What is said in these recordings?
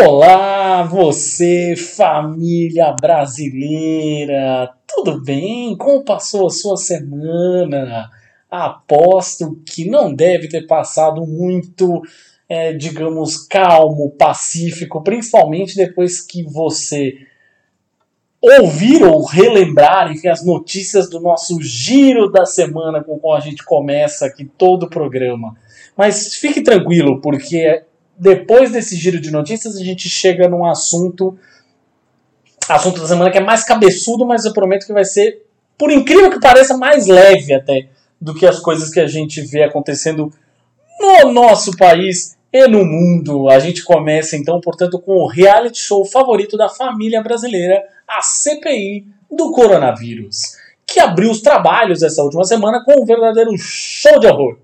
Olá, você, família brasileira! Tudo bem? Como passou a sua semana? Aposto que não deve ter passado muito, é, digamos, calmo, pacífico, principalmente depois que você ouvir ou relembrar enfim, as notícias do nosso giro da semana com qual a gente começa aqui todo o programa. Mas fique tranquilo, porque depois desse giro de notícias, a gente chega num assunto. Assunto da semana que é mais cabeçudo, mas eu prometo que vai ser, por incrível que pareça, mais leve até do que as coisas que a gente vê acontecendo no nosso país e no mundo. A gente começa então, portanto, com o reality show favorito da família brasileira, a CPI do coronavírus, que abriu os trabalhos essa última semana com um verdadeiro show de horror.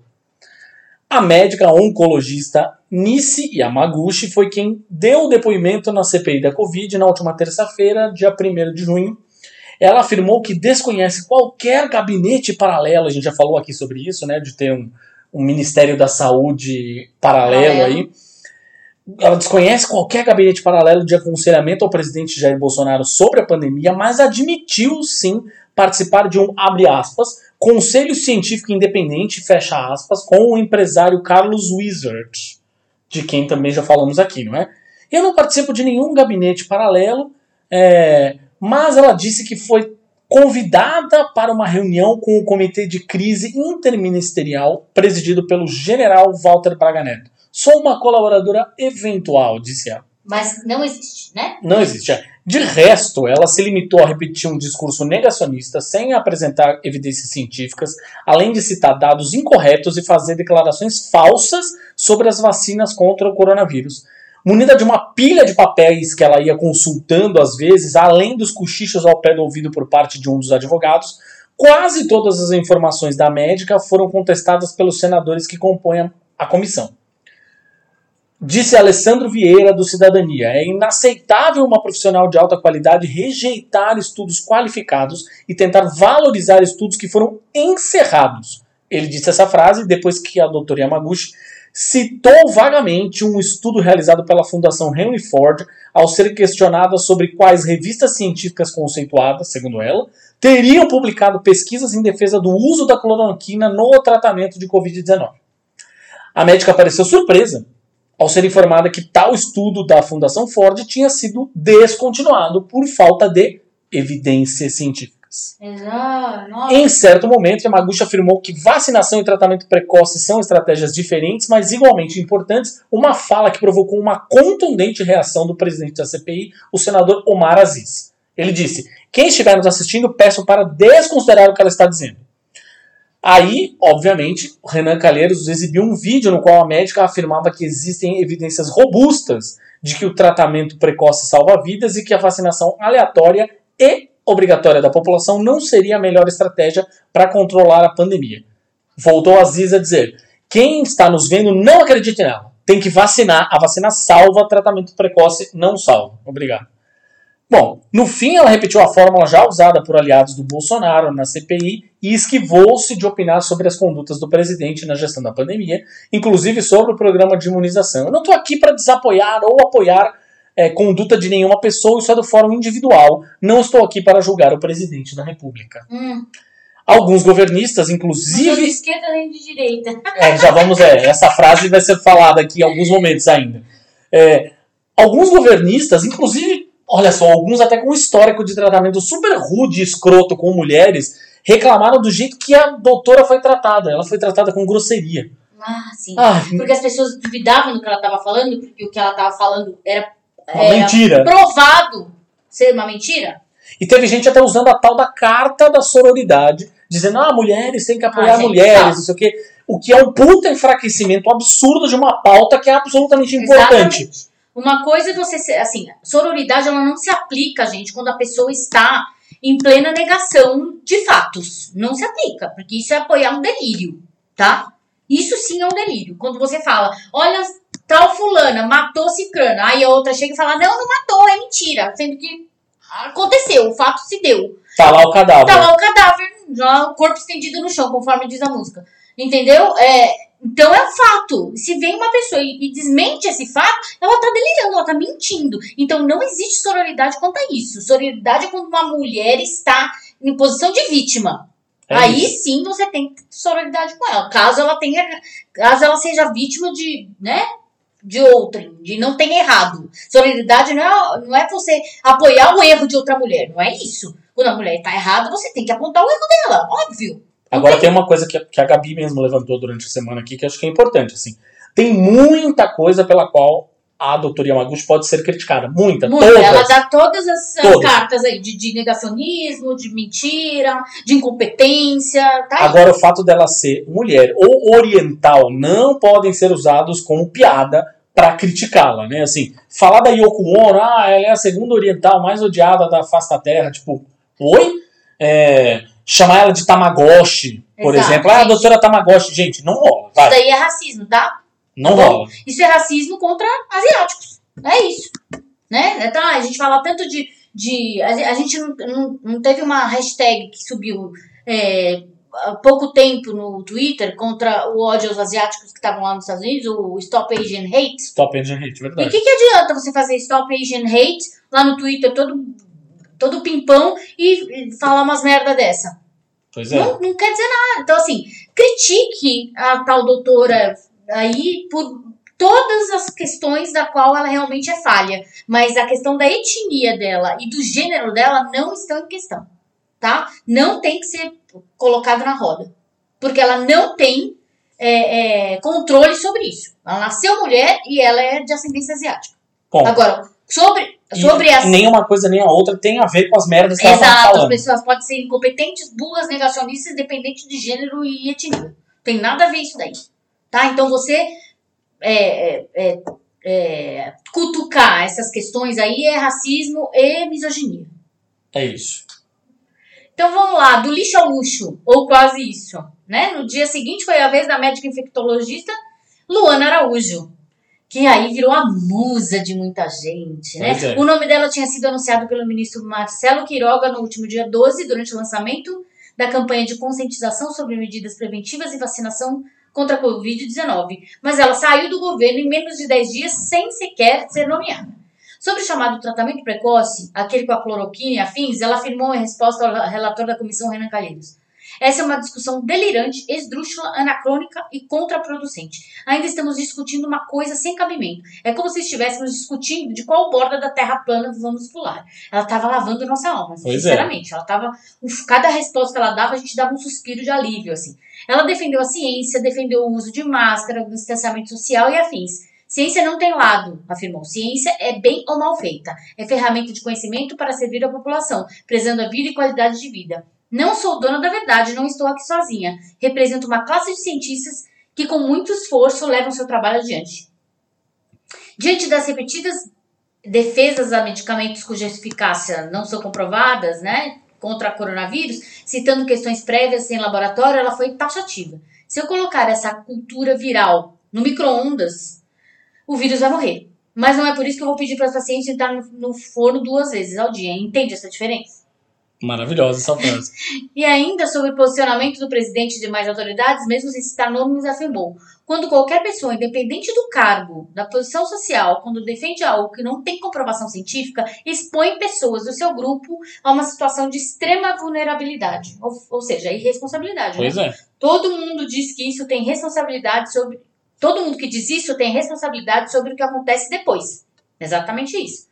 A médica oncologista Nisi Yamaguchi foi quem deu o depoimento na CPI da Covid na última terça-feira, dia 1 de junho. Ela afirmou que desconhece qualquer gabinete paralelo, a gente já falou aqui sobre isso, né, de ter um, um Ministério da Saúde paralelo aí. Ela desconhece qualquer gabinete paralelo de aconselhamento ao presidente Jair Bolsonaro sobre a pandemia, mas admitiu sim participar de um, abre aspas, conselho científico independente, fecha aspas, com o empresário Carlos Wizard, de quem também já falamos aqui, não é? Eu não participo de nenhum gabinete paralelo, é, mas ela disse que foi convidada para uma reunião com o Comitê de Crise Interministerial, presidido pelo general Walter Braga Neto. Sou uma colaboradora eventual, disse ela. Mas não existe, né? Não existe. É. De resto, ela se limitou a repetir um discurso negacionista sem apresentar evidências científicas, além de citar dados incorretos e fazer declarações falsas sobre as vacinas contra o coronavírus. Munida de uma pilha de papéis que ela ia consultando às vezes, além dos cochichos ao pé do ouvido por parte de um dos advogados, quase todas as informações da médica foram contestadas pelos senadores que compõem a comissão. Disse Alessandro Vieira, do Cidadania: é inaceitável uma profissional de alta qualidade rejeitar estudos qualificados e tentar valorizar estudos que foram encerrados. Ele disse essa frase depois que a doutora Yamaguchi citou vagamente um estudo realizado pela Fundação Henry Ford ao ser questionada sobre quais revistas científicas conceituadas, segundo ela, teriam publicado pesquisas em defesa do uso da cloroquina no tratamento de Covid-19. A médica pareceu surpresa ao ser informada que tal estudo da Fundação Ford tinha sido descontinuado por falta de evidências científicas. Exato. Em certo momento, Yamaguchi afirmou que vacinação e tratamento precoce são estratégias diferentes, mas igualmente importantes, uma fala que provocou uma contundente reação do presidente da CPI, o senador Omar Aziz. Ele disse: Quem estiver nos assistindo, peço para desconsiderar o que ela está dizendo. Aí, obviamente, Renan Calheiros exibiu um vídeo no qual a médica afirmava que existem evidências robustas de que o tratamento precoce salva vidas e que a vacinação aleatória e obrigatória da população não seria a melhor estratégia para controlar a pandemia. Voltou Aziz a dizer: quem está nos vendo não acredite nela. Tem que vacinar. A vacina salva, tratamento precoce não salva. Obrigado. Bom, no fim ela repetiu a fórmula já usada por aliados do Bolsonaro na CPI e esquivou-se de opinar sobre as condutas do presidente na gestão da pandemia, inclusive sobre o programa de imunização. Eu não estou aqui para desapoiar ou apoiar é, conduta de nenhuma pessoa, isso é do fórum individual. Não estou aqui para julgar o presidente da República. Hum. Alguns governistas, inclusive. Não de esquerda nem de direita. É, já vamos, é, essa frase vai ser falada aqui em alguns momentos ainda. É, alguns governistas, inclusive, olha só, alguns até com histórico de tratamento super rude e escroto com mulheres, reclamaram do jeito que a doutora foi tratada. Ela foi tratada com grosseria. Ah, sim. Ah, Porque as pessoas duvidavam do que ela estava falando, porque o que ela estava falando era, era mentira. provado ser uma mentira. E teve gente até usando a tal da carta da sororidade, dizendo, ah, mulheres têm que apoiar Ah, gente, mulheres, tá. não sei o quê. O que é um puta enfraquecimento absurdo de uma pauta que é absolutamente importante. Exatamente. Uma coisa é você ser, assim, sororidade ela não se aplica, gente, quando a pessoa está em plena negação de fatos. Não se aplica, porque isso é apoiar um delírio, tá? Isso sim é um delírio. Quando você fala, olha, tal fulana matou cicrana, aí a outra chega e fala, não, não matou, é mentira. Sendo que aconteceu, o fato se deu. Tá lá o cadáver. Tá lá o cadáver, já o corpo estendido no chão, conforme diz a música. Entendeu? É, então é um fato. Se vem uma pessoa e, desmente esse fato, ela tá delirando, ela tá mentindo. Então não existe sororidade quanto a isso. Sororidade é quando uma mulher está em posição de vítima. É Aí isso. sim você tem sororidade com ela. Caso ela tenha. Caso ela seja vítima de, né? De outrem, de não ter errado. Sororidade não é, não é você apoiar o erro de outra mulher. Não é isso. Quando a mulher tá errada, você tem que apontar o erro dela, óbvio. Agora tem- uma coisa que a, que a Gabi mesmo levantou durante a semana aqui que acho que é importante, assim. Tem muita coisa pela qual a doutora Yamaguchi pode ser criticada. Muita, Muito. todas. Ela dá todas as, as Todas. cartas aí de, de negacionismo, de mentira, de incompetência. Tá aí. Agora, o fato dela ser mulher ou oriental não podem ser usados como piada pra criticá-la, né? Assim, falar da Yoko Ono, ah, ela é a segunda oriental mais odiada da face da Terra, tipo, oi? É, chamar ela de Tamagotchi, por Exato, exemplo. Ah, a doutora Tamagotchi, gente, não rola, Isso vai, daí é racismo, tá? não rola. Isso é racismo contra asiáticos. É isso. Né? Então, a gente fala tanto de. de a, gente não, não, não teve uma hashtag que subiu é, há pouco tempo no Twitter contra o ódio aos asiáticos que estavam lá nos Estados Unidos, o Stop Asian Hate. Stop Engine Hate, E o verdade. que, que adianta você fazer Stop Asian Hate lá no Twitter todo, todo pimpão e falar umas merda dessa? Pois é. Não, não quer dizer nada. Então, assim, critique a tal doutora aí por todas as questões da qual ela realmente é falha. Mas a questão da etnia dela e do gênero dela não estão em questão. Tá? Não tem que ser colocado na roda. Porque ela não tem é, é, controle sobre isso. Ela nasceu mulher e ela é de ascendência asiática. Bom, Agora, sobre, sobre as nem uma coisa nem a outra tem a ver com as merdas que ela tá Exato, as pessoas podem ser incompetentes, burras, negacionistas, independente de gênero e etnia. Tem nada a ver isso daí. Tá? Então você é, é, é, é, cutucar essas questões aí é racismo e misoginia. É isso. Então vamos lá, do lixo ao luxo, ou quase isso. Né? No dia seguinte foi a vez da médica infectologista Luana Araújo, que aí virou a musa de muita gente. Né? É. O nome dela tinha sido anunciado pelo ministro Marcelo Quiroga no último dia 12, durante o lançamento da campanha de conscientização sobre medidas preventivas e vacinação contra a Covid-19. Mas ela saiu do governo em menos de 10 dias sem sequer ser nomeada. Sobre o chamado tratamento precoce, aquele com a cloroquina e afins, ela afirmou em resposta ao relator da comissão Renan Calheiros. Essa é uma discussão delirante, esdrúxula, anacrônica e contraproducente. Ainda estamos discutindo uma coisa sem cabimento. É como se estivéssemos discutindo de qual borda da terra plana vamos pular. Ela estava lavando nossa alma, Pois é. sinceramente. Ela tava, uf, cada resposta que ela dava, a gente dava um suspiro de alívio, assim. Ela defendeu a ciência, defendeu o uso de máscara, o distanciamento social e afins. Ciência não tem lado, afirmou. Ciência é bem ou mal feita. É ferramenta de conhecimento para servir a população, prezando a vida e qualidade de vida. Não sou dona da verdade, não estou aqui sozinha. Represento uma classe de cientistas que, com muito esforço, levam seu trabalho adiante. Diante das repetidas defesas a medicamentos cuja eficácia não são comprovadas, né, contra coronavírus, citando questões prévias em laboratório, ela foi taxativa. Se eu colocar essa cultura viral no micro-ondas, o vírus vai morrer. Mas não é por isso que eu vou pedir para os pacientes entrar no, no forno duas vezes ao dia. Entende essa diferença? Maravilhosa essa frase. E ainda sobre o posicionamento do presidente e demais autoridades, mesmo sem citar nomes, afirmou: quando qualquer pessoa, independente do cargo, da posição social, quando defende algo que não tem comprovação científica, expõe pessoas do seu grupo a uma situação de extrema vulnerabilidade, ou, ou seja, irresponsabilidade. Né? Pois é. Todo mundo diz que isso tem responsabilidade sobre. Todo mundo que diz isso tem responsabilidade sobre o que acontece depois. Exatamente isso.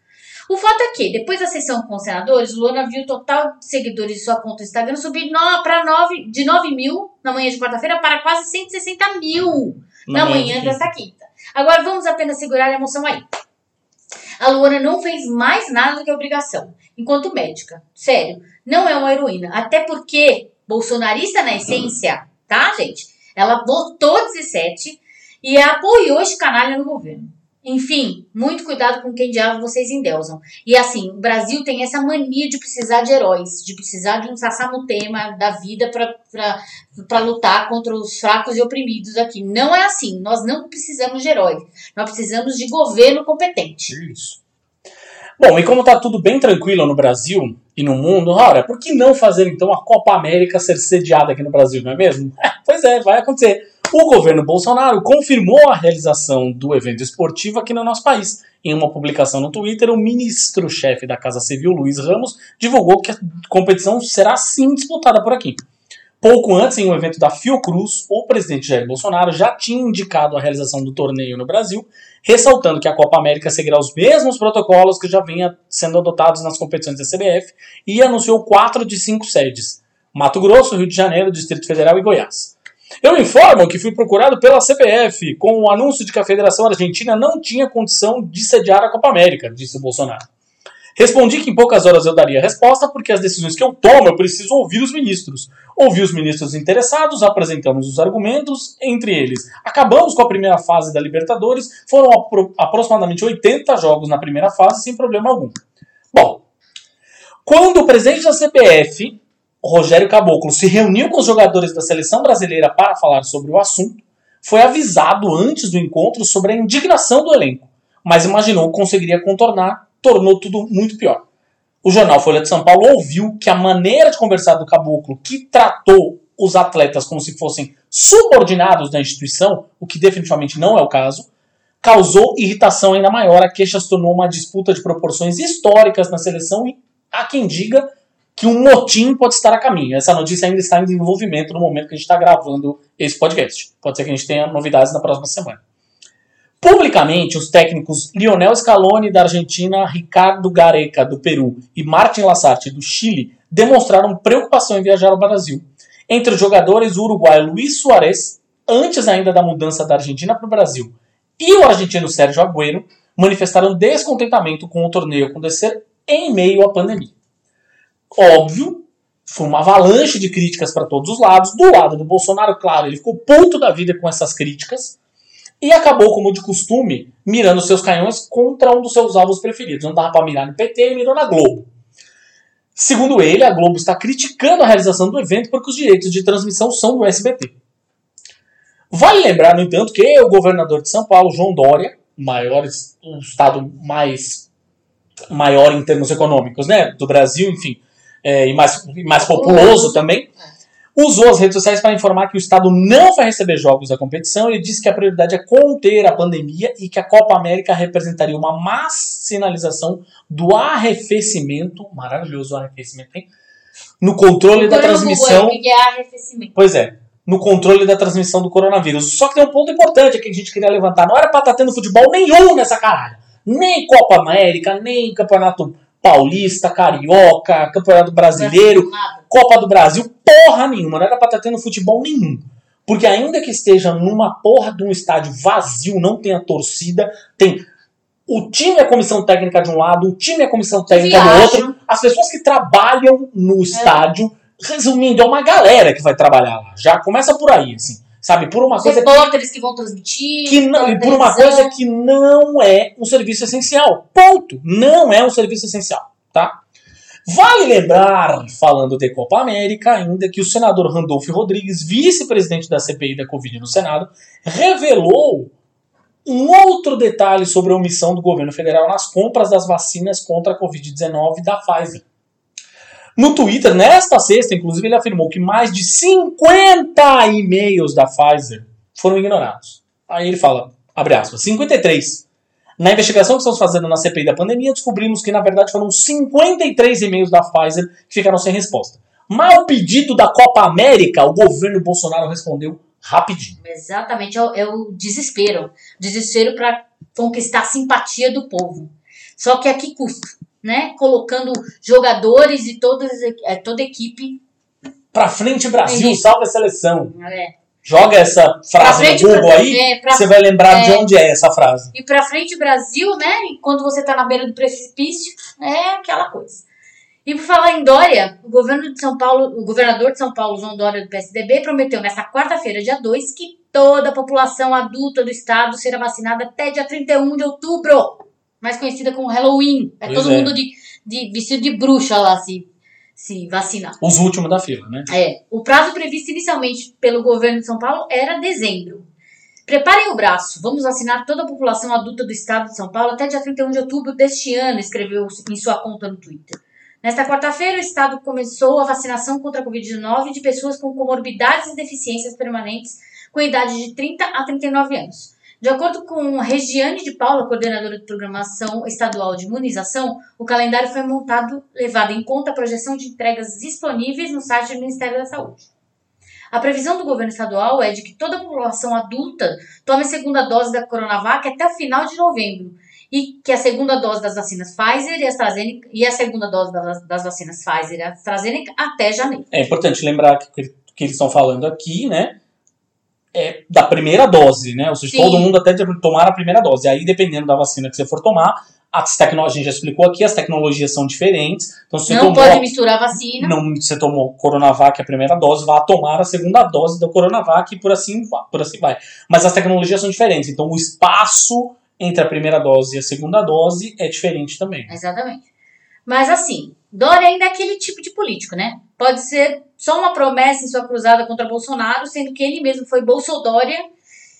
O fato é que, depois da sessão com os senadores, Luana viu o total de seguidores de sua conta do Instagram subir no, pra nove, de 9 mil na manhã de quarta-feira para quase 160 mil na, manhã de desta quinta. Agora vamos apenas segurar a emoção aí. A Luana não fez mais nada do que obrigação, enquanto médica. Sério, não é uma heroína. Até porque, bolsonarista na essência, tá, gente? Ela votou 17 e apoiou esse canalha no governo. Enfim, muito cuidado com quem diabo vocês endeusam. E assim, o Brasil tem essa mania de precisar de heróis, de precisar de um sassamutema da vida para lutar contra os fracos e oprimidos aqui. Não é assim. Nós não precisamos de heróis. Nós precisamos de governo competente. Isso. Bom, e como está tudo bem tranquilo no Brasil e no mundo, ora, por que não fazer então a Copa América ser sediada aqui no Brasil, não é mesmo? pois é, vai acontecer. O governo Bolsonaro confirmou a realização do evento esportivo aqui no nosso país. Em uma publicação no Twitter, o ministro-chefe da Casa Civil, Luiz Ramos, divulgou que a competição será sim disputada por aqui. Pouco antes, em um evento da Fiocruz, o presidente Jair Bolsonaro já tinha indicado a realização do torneio no Brasil, ressaltando que a Copa América seguirá os mesmos protocolos que já vinha sendo adotados nas competições da CBF e anunciou quatro de cinco sedes: Mato Grosso, Rio de Janeiro, Distrito Federal e Goiás. Eu informo que fui procurado pela CBF com o anúncio de que a Federação Argentina não tinha condição de sediar a Copa América, disse Bolsonaro. Respondi que em poucas horas eu daria a resposta, porque as decisões que eu tomo eu preciso ouvir os ministros. Ouvi os ministros interessados, apresentamos os argumentos, entre eles. Acabamos com a primeira fase da Libertadores, foram apro aproximadamente 80 jogos na primeira fase, sem problema algum. Bom, quando o presidente da CPF, Rogério Caboclo, se reuniu com os jogadores da seleção brasileira para falar sobre o assunto, foi avisado antes do encontro sobre a indignação do elenco, mas imaginou que conseguiria contornar tornou tudo muito pior. O jornal Folha de São Paulo ouviu que a maneira de conversar do caboclo, que tratou os atletas como se fossem subordinados da instituição, o que definitivamente não é o caso, causou irritação ainda maior. A queixa se tornou uma disputa de proporções históricas na seleção e há quem diga que um motim pode estar a caminho. Essa notícia ainda está em desenvolvimento no momento que a gente está gravando esse podcast. Pode ser que a gente tenha novidades na próxima semana. Publicamente, os técnicos Lionel Scaloni da Argentina, Ricardo Gareca do Peru e Martin Lassarte do Chile demonstraram preocupação em viajar ao Brasil. Entre os jogadores, o uruguaio Luiz Soares, antes ainda da mudança da Argentina para o Brasil, e o argentino Sérgio Agüero manifestaram descontentamento com o torneio acontecer em meio à pandemia. Óbvio, foi uma avalanche de críticas para todos os lados. Do lado do Bolsonaro, claro, ele ficou puto da vida com essas críticas e acabou, como de costume, mirando seus canhões contra um dos seus alvos preferidos. Não dava para mirar no PT, ele mirou na Globo. Segundo ele, a Globo está criticando a realização do evento porque os direitos de transmissão são do SBT. Vale lembrar, no entanto, que o governador de São Paulo, João Dória, maior, o estado mais maior em termos econômicos, né, do Brasil, enfim, é, e mais, mais populoso também, usou as redes sociais para informar que o Estado não vai receber jogos da competição e disse que a prioridade é conter a pandemia e que a Copa América representaria uma má sinalização do arrefecimento, maravilhoso arrefecimento, hein? No controle da transmissão. É arrefecimento. Pois é, no controle da transmissão do coronavírus. Só que tem um ponto importante que a gente queria levantar. Não era para estar tá tendo futebol nenhum nessa caralho. Nem Copa América, nem Campeonato Paulista, Carioca, Campeonato Brasileiro, Copa do Brasil, porra nenhuma. Não era pra estar tá tendo futebol nenhum. Porque ainda que esteja numa porra de um estádio vazio, não tenha torcida, tem o time e a comissão técnica de um lado, o time e a comissão técnica do outro, as pessoas que trabalham no é. estádio, resumindo, é uma galera que vai trabalhar lá. Já começa por aí, assim. Sabe, por uma coisa. repórteres que, que vão transmitir. Que não, e por uma coisa que não é um serviço essencial. Ponto. Não é um serviço essencial. Tá? Vale lembrar, falando de Copa América, ainda que o senador Randolfo Rodrigues, vice-presidente da CPI da Covid no Senado, revelou um outro detalhe sobre a omissão do governo federal nas compras das vacinas contra a Covid-19 da Pfizer. No Twitter, nesta sexta, inclusive, ele afirmou que mais de 50 e-mails da Pfizer foram ignorados. Aí ele fala, abre aspas, 53. Na investigação que estamos fazendo na CPI da pandemia, descobrimos que, na verdade, foram 53 e-mails da Pfizer que ficaram sem resposta. Mas o pedido da Copa América, o governo Bolsonaro respondeu rapidinho. Exatamente, é o, é desespero. Desespero para conquistar a simpatia do povo. Só que a que custo? Né? Colocando jogadores e todas, é, toda a equipe. Pra frente, Brasil, salva a seleção. É. Joga essa frase frente, no Google aí, é, pra, você vai lembrar é, de onde é essa frase. E pra frente, Brasil, né? Quando você tá na beira do precipício, é aquela coisa. E por falar em Dória, o governo de São Paulo, o governador de São Paulo, João Dória do PSDB, prometeu nesta quarta-feira, dia 2, que toda a população adulta do estado será vacinada até dia 31 de outubro, mais conhecida como Halloween. É Pois todo é. mundo de, de vestido de bruxa lá se, se vacinar. Os últimos da fila, né? É, o prazo previsto inicialmente pelo governo de São Paulo era dezembro. Preparem o braço, vamos vacinar toda a população adulta do estado de São Paulo até dia 31 de outubro deste ano, escreveu em sua conta no Twitter. Nesta quarta-feira, o estado começou a vacinação contra a Covid-19 de pessoas com comorbidades e deficiências permanentes com idade de 30 a 39 anos. De acordo com Regiane de Paula, coordenadora de programação estadual de imunização, o calendário foi montado levado em conta a projeção de entregas disponíveis no site do Ministério da Saúde. A previsão do governo estadual é de que toda a população adulta tome a segunda dose da Coronavac até o final de novembro e que a segunda dose das vacinas Pfizer e AstraZeneca e a segunda dose das, das vacinas Pfizer e AstraZeneca até janeiro. É importante lembrar que o que eles estão falando aqui, né? É da primeira dose, né? Ou seja, Sim. todo mundo até tomar a primeira dose. Aí, dependendo da vacina que você for tomar, as tecnologias, a gente já explicou aqui, as tecnologias são diferentes. Então, se você Não tomou, pode misturar a vacina. não, você tomou Coronavac a primeira dose, vá tomar a segunda dose da Coronavac e por assim, por assim vai. Mas as tecnologias são diferentes. Então, o espaço entre a primeira dose e a segunda dose é diferente também. Exatamente. Mas assim, Dória ainda é aquele tipo de político, né? Pode ser só uma promessa em sua cruzada contra Bolsonaro, sendo que ele mesmo foi Bolsodória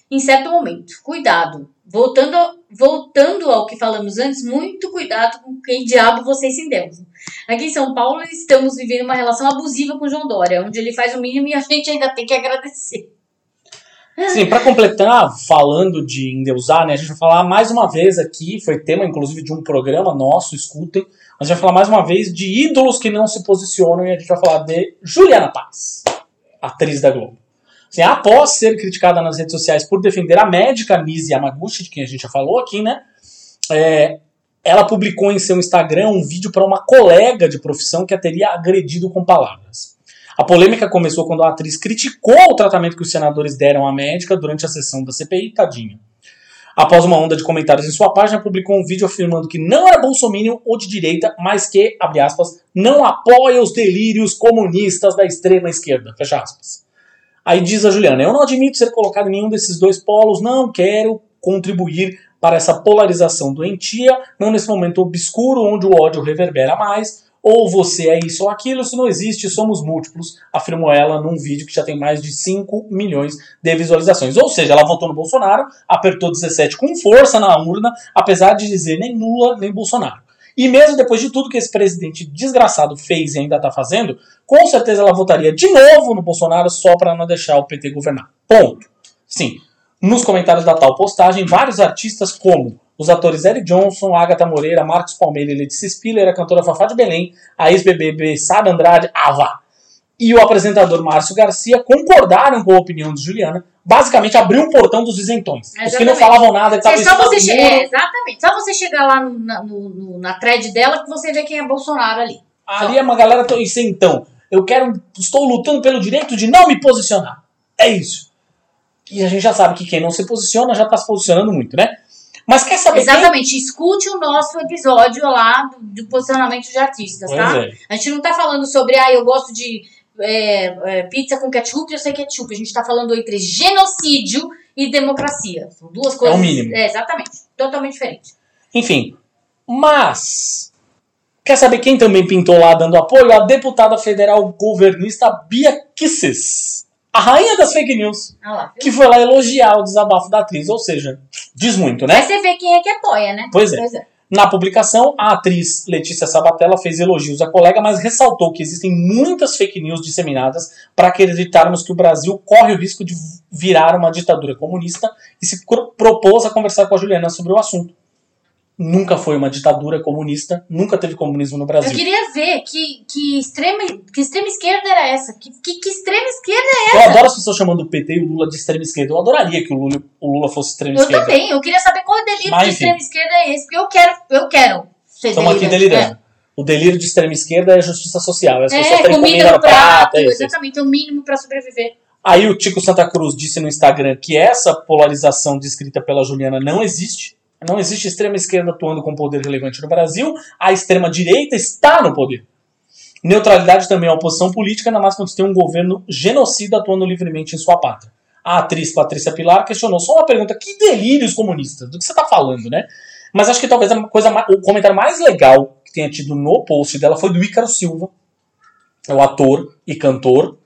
em certo momento. Cuidado. Voltando, voltando ao que falamos antes, muito cuidado com quem diabo vocês se endeusam. Aqui em São Paulo estamos vivendo uma relação abusiva com o João Dória, onde ele faz o mínimo e a gente ainda tem que agradecer. Sim, para completar, falando de endeusar, né, a gente vai falar mais uma vez aqui, foi tema inclusive de um programa nosso, escutem, a gente vai falar mais uma vez de ídolos que não se posicionam e a gente vai falar de Juliana Paz, atriz da Globo. Assim, após ser criticada nas redes sociais por defender a médica Nise Yamaguchi, de quem a gente já falou aqui, né, é, ela publicou em seu Instagram um vídeo para uma colega de profissão que a teria agredido com palavras. A polêmica começou quando a atriz criticou o tratamento que os senadores deram à médica durante a sessão da CPI, tadinha. Após uma onda de comentários em sua página, publicou um vídeo afirmando que não era bolsominion ou de direita, mas que, abre aspas, não apoia os delírios comunistas da extrema esquerda, fecha aspas. Aí diz a Juliana, eu não admito ser colocado em nenhum desses dois polos, não quero contribuir para essa polarização doentia, não nesse momento obscuro onde o ódio reverbera mais, ou você é isso ou aquilo, se não existe, somos múltiplos, afirmou ela num vídeo que já tem mais de 5 milhões de visualizações. Ou seja, ela votou no Bolsonaro, apertou 17 com força na urna, apesar de dizer nem Lula nem Bolsonaro. E mesmo depois de tudo que esse presidente desgraçado fez e ainda está fazendo, com certeza ela votaria de novo no Bolsonaro só para não deixar o PT governar. Ponto. Sim. Nos comentários da tal postagem, vários artistas como os atores Eric Johnson, Agatha Moreira, Marcos Palmeira e Letícia Spiller, a cantora Fafá de Belém, a ex-BBB Sara Andrade, Ava, e o apresentador Márcio Garcia concordaram com a opinião de Juliana, basicamente abriu um portão dos isentões. Os que não Exatamente. falavam nada, que É estavam só você muro, é, exatamente. Só você chegar lá no- na, no- na thread dela que você vê quem é Bolsonaro ali. Ali é uma galera. to- Isso então. Eu quero. Estou lutando pelo direito de não me posicionar. É isso. E a gente já sabe que quem não se posiciona já está se posicionando muito, né? Mas quer saber quem? Exatamente. Escute o nosso episódio lá do, do posicionamento de artistas, Pois tá? é. A gente não tá falando sobre, ah, eu gosto de é, é, pizza com ketchup, eu sei ketchup. A gente tá falando entre genocídio e democracia. São duas coisas. É o mínimo. É, exatamente. Totalmente diferente. Enfim. Mas. Quer saber quem também pintou lá dando apoio? A deputada federal governista Bia Kisses. A rainha das fake news. Ah lá. Que foi lá elogiar o desabafo da atriz. Ou seja, diz muito, né? Aí você vê quem é que apoia, né? Pois é. Pois é. Na publicação, a atriz Letícia Sabatella fez elogios à colega, mas ressaltou que existem muitas fake news disseminadas para acreditarmos que o Brasil corre o risco de virar uma ditadura comunista e se propôs a conversar com a Juliana sobre o assunto. Nunca foi uma ditadura comunista, nunca teve comunismo no Eu Brasil. queria ver que, que, extrema, que extrema esquerda era essa. Que, que, que extrema esquerda Eu adoro as pessoas chamando o PT e o Lula de extrema esquerda. Eu adoraria que o Lula, o Lula fosse extrema Eu esquerda. também. Eu queria saber qual é o delírio Mas, de extrema esquerda é esse. Porque eu quero, eu quero ser Estamos aqui delirando. O delírio de extrema esquerda é a justiça social. As É, pessoas é terem comida comida no prato. é isso, é isso. exatamente. É o mínimo pra sobreviver. Aí o Tico Santa Cruz disse no Instagram que essa polarização descrita pela Juliana não existe. Não existe extrema esquerda atuando com poder relevante no Brasil. A extrema direita está no poder. Neutralidade também é oposição política, ainda mais quando você tem um governo genocida atuando livremente em sua pátria. A atriz Patrícia Pilar questionou só uma pergunta: que delírios comunistas? Do que você está falando, né? Mas acho que talvez a coisa, o comentário mais legal que tenha tido no post dela foi do Ícaro Silva, é o ator e cantor,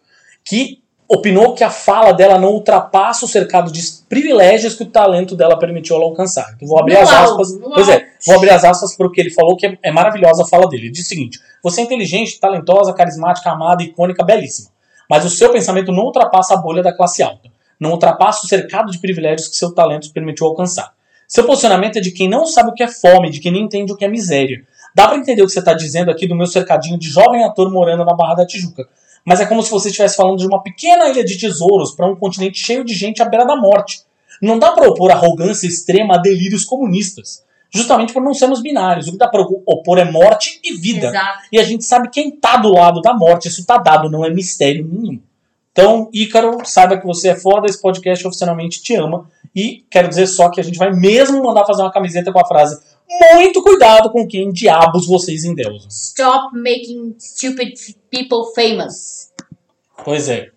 que opinou que a fala dela não ultrapassa o cercado de privilégios que o talento dela permitiu ela alcançar. Então, vou abrir Não as aspas. não Pois é, vou abrir as aspas porque ele falou que é, é maravilhosa a fala dele. Ele diz o seguinte: você é inteligente, talentosa, carismática, amada, icônica, belíssima. Mas o seu pensamento não ultrapassa a bolha da classe alta. Não ultrapassa o cercado de privilégios que seu talento permitiu alcançar. Seu posicionamento é de quem não sabe o que é fome, de quem não entende o que é miséria. Dá pra entender o que você tá dizendo aqui do meu cercadinho de jovem ator morando na Barra da Tijuca. Mas é como se você estivesse falando de uma pequena ilha de tesouros para um continente cheio de gente à beira da morte. Não dá para opor arrogância extrema a delírios comunistas. Justamente por não sermos binários. O que dá para opor é morte e vida. Exato. E a gente sabe quem tá do lado da morte. Isso tá dado, não é mistério nenhum. Então, Ícaro, saiba que você é foda, esse podcast oficialmente te ama. E quero dizer só que a gente vai mesmo mandar fazer uma camiseta com a frase muito cuidado com quem diabos vocês endeusam. Stop making stupid people famous. Pois é.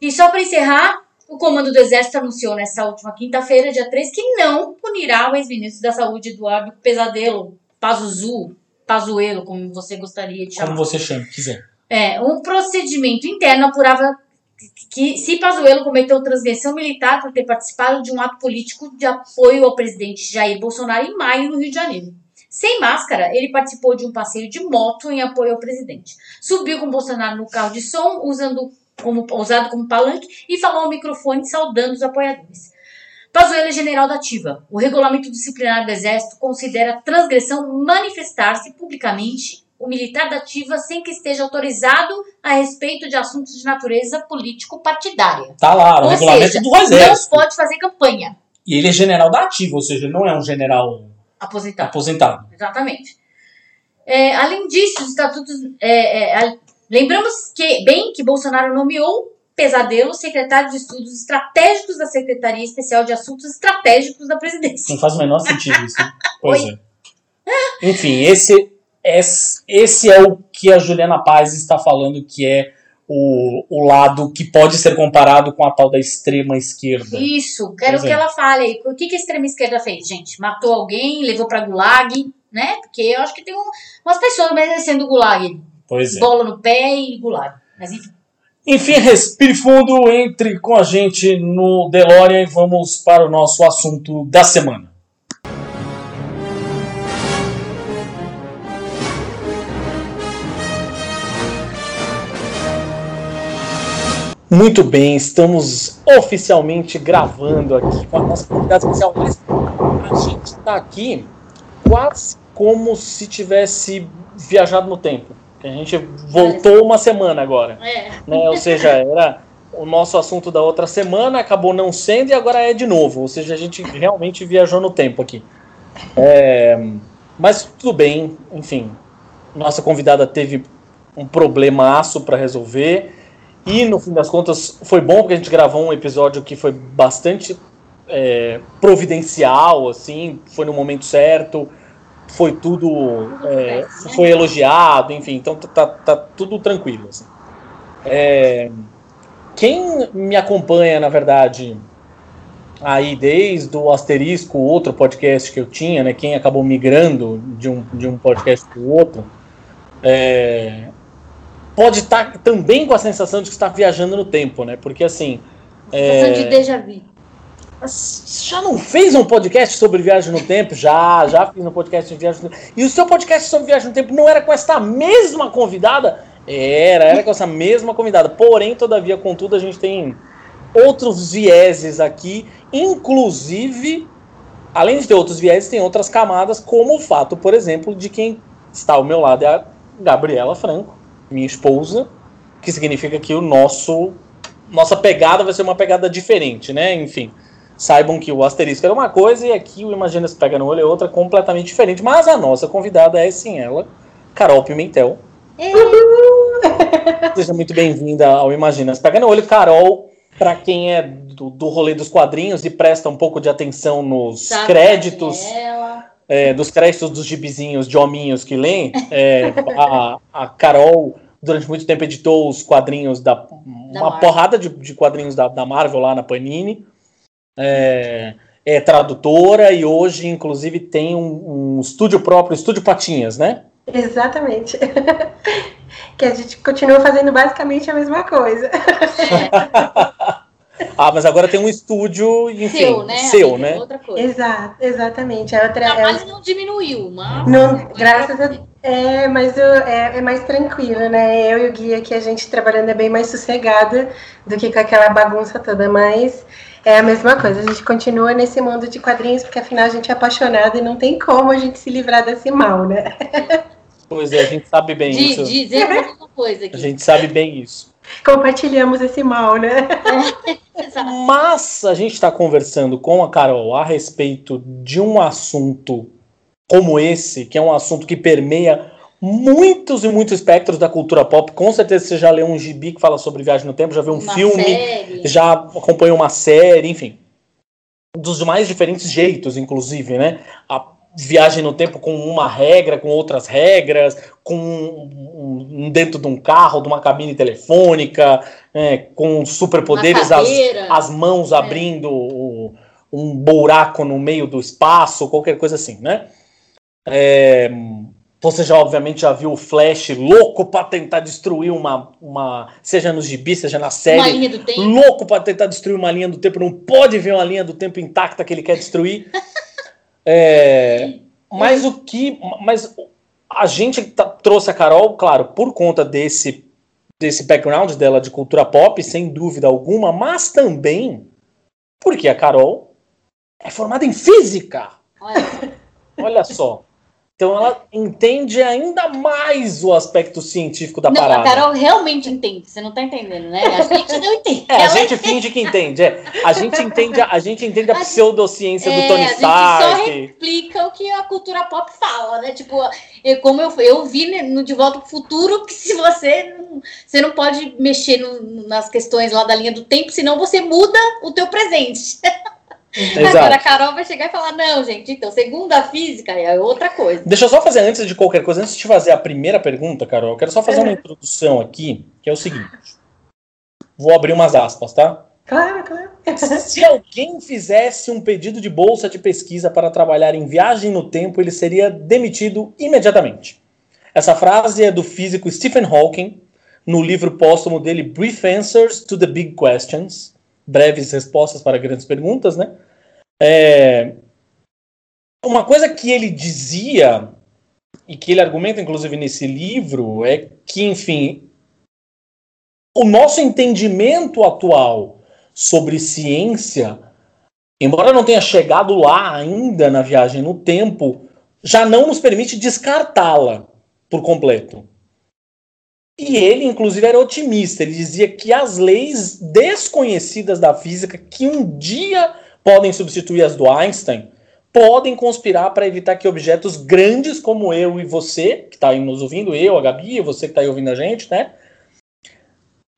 E só para encerrar, o Comando do Exército anunciou nesta última quinta-feira, dia 3, que não punirá o ex-ministro da Saúde, Eduardo Pesadelo, Pazuzu, Pazuelo, como você gostaria de chamar. Como você chama, quiser. É, um procedimento interno apurava que se Pazuello cometeu transgressão militar por ter participado de um ato político de apoio ao presidente Jair Bolsonaro em maio no Rio de Janeiro. Sem máscara, ele participou de um passeio de moto em apoio ao presidente. Subiu com Bolsonaro no carro de som, usando como, usado como palanque, e falou ao microfone saudando os apoiadores. Pazuello é general da ativa. O regulamento disciplinar do Exército considera transgressão manifestar-se publicamente o militar da ativa sem que esteja autorizado a respeito de assuntos de natureza político-partidária. Tá lá, o Ou regulamento seja, do não exército. pode fazer campanha. E ele é general da ativa, ou seja, não é um general Aposentar. aposentado. Exatamente. É, além disso, os estatutos. é, é, lembramos que bem que Bolsonaro nomeou Pesadelo secretário de Estudos Estratégicos da Secretaria Especial de Assuntos Estratégicos da Presidência. Não faz o menor sentido isso. né? Pois Oi. é. Enfim, esse, esse, é o que a Juliana Paz está falando que é o, o lado que pode ser comparado com a tal da extrema esquerda. Isso, quero que é. ela fale aí. O que, que a extrema esquerda fez, gente? Matou alguém, levou pra gulag, né? Porque eu acho que tem um- umas pessoas merecendo gulag. Pois é. Bola no pé e gulag. Mas enfim. Enfim, respire fundo, entre com a gente no DeLorean e vamos para o nosso assunto da semana. Muito bem, estamos oficialmente gravando aqui com a nossa convidada especial. Mas A gente está aqui quase como se tivesse viajado no tempo. A gente voltou uma semana agora É. né? Ou seja, era o nosso assunto da outra semana, acabou não sendo e agora é de novo. Ou seja, a gente realmente viajou no tempo aqui. É, mas tudo bem, enfim. Nossa convidada teve um problemaço para resolver. E no fim das contas foi bom porque a gente gravou um episódio que foi bastante é, providencial, assim, foi no momento certo, foi tudo, é, né? foi elogiado, enfim, então tá, tá, tá tudo tranquilo. Assim. É, quem me acompanha, na verdade, aí desde o Asterisco, outro podcast que eu tinha, né? Quem acabou migrando de um, de um podcast para o outro, é, pode estar também com a sensação de que está viajando no tempo, né? Porque assim. Sensação de déjà vu. Mas Já não fez um podcast sobre viagem no tempo? Já, já fiz um podcast de viagem no tempo. E o seu podcast sobre viagem no tempo não era com esta mesma convidada? Era, era com essa mesma convidada. Porém, todavia, contudo, a gente tem outros vieses aqui, inclusive, além de ter outros vieses, tem outras camadas, como o fato, por exemplo, de quem está ao meu lado é a Gabriela Franco, minha esposa, que significa que o nosso nossa pegada vai ser uma pegada diferente, né? Enfim, saibam que o asterisco era uma coisa e aqui o Imagina se pega no olho é outra completamente diferente. Mas a nossa convidada é sim ela, Carol Pimentel. Seja muito bem-vinda ao Imagina se pega no olho, Carol. Para quem é do, do rolê dos quadrinhos e presta um pouco de atenção nos Sabe créditos, ela? É, dos créditos dos gibizinhos de hominhos que leem, é, a, a Carol durante muito tempo editou os quadrinhos da. da uma Marvel. porrada de, de quadrinhos da, da Marvel lá na Panini. É, é tradutora e hoje, inclusive, tem um, um estúdio próprio, Estúdio Patinhas, né? Exatamente. que a gente continua fazendo basicamente a mesma coisa. ah, mas agora tem um estúdio, enfim, seu, né? Seu, né? Outra coisa. Exato, exatamente. A outra, o trabalho é... não diminuiu, mas... Não, graças a é, mas eu, é, é, mais tranquilo, né? Eu e o Guia aqui, a gente trabalhando é bem mais sossegada do que com aquela bagunça toda, mas é a mesma coisa. A gente continua nesse mundo de quadrinhos, porque afinal a gente é apaixonado e não tem como a gente se livrar desse mal, né? Pois é, a gente sabe bem de, isso. Dizer uma coisa aqui. A gente sabe bem isso. Compartilhamos esse mal, né? É, Mas a gente está conversando com a Carol a respeito de um assunto como esse, que é um assunto que permeia muitos e muitos espectros da cultura pop. Com certeza você já leu um gibi que fala sobre viagem no tempo, já viu um uma filme, série. já acompanhou uma série, enfim. Dos mais diferentes jeitos, inclusive, né? A viagem no tempo com uma regra, com outras regras, com um, um, dentro de um carro, de uma cabine telefônica, é, com superpoderes, as, as mãos é. abrindo o, um buraco no meio do espaço, qualquer coisa assim, né? É, você já, obviamente, já viu o Flash louco para tentar destruir uma, uma. Seja no gibi, seja na série. Uma linha do tempo. Louco para tentar destruir uma linha do tempo. Não pode ver uma linha do tempo intacta que ele quer destruir. é, mas o que. Mas a gente tá, trouxe a Carol, claro, por conta desse, desse background dela de cultura pop, sem dúvida alguma, mas também porque a Carol é formada em física. Olha, Olha só. Então ela entende ainda mais o aspecto científico da não, parada. A Carol realmente entende, você não tá entendendo, né? A gente não entende. É, a gente entende. finge que entende. É. A gente entende, a gente entende a, a pseudociência é, do Tony Stark. A gente só replica o que a cultura pop fala, né? Tipo, eu, como eu, eu vi no De Volta pro Futuro que se você não, você não pode mexer no, nas questões lá da linha do tempo, senão você muda o teu presente. Exato. Agora a Carol vai chegar e falar: não, gente, então, segundo a física, é outra coisa. Deixa eu só fazer, antes de qualquer coisa, antes de fazer a primeira pergunta, Carol, eu quero só fazer uma introdução aqui, que é o seguinte. Vou abrir umas aspas, tá? Claro, claro. Se alguém fizesse um pedido de bolsa de pesquisa para trabalhar em viagem no tempo, ele seria demitido imediatamente. Essa frase é do físico Stephen Hawking, no livro póstumo dele Brief Answers to the Big Questions breves respostas para grandes perguntas, né? É, uma coisa que ele dizia e que ele argumenta, inclusive nesse livro, é que, enfim, o nosso entendimento atual sobre ciência, embora não tenha chegado lá ainda na viagem no tempo, já não nos permite descartá-la por completo. E ele, inclusive, era otimista. Ele dizia que as leis desconhecidas da física, que um dia podem substituir as do Einstein, podem conspirar para evitar que objetos grandes como eu e você, que está nos ouvindo, eu, a Gabi, você que está aí ouvindo a gente, né?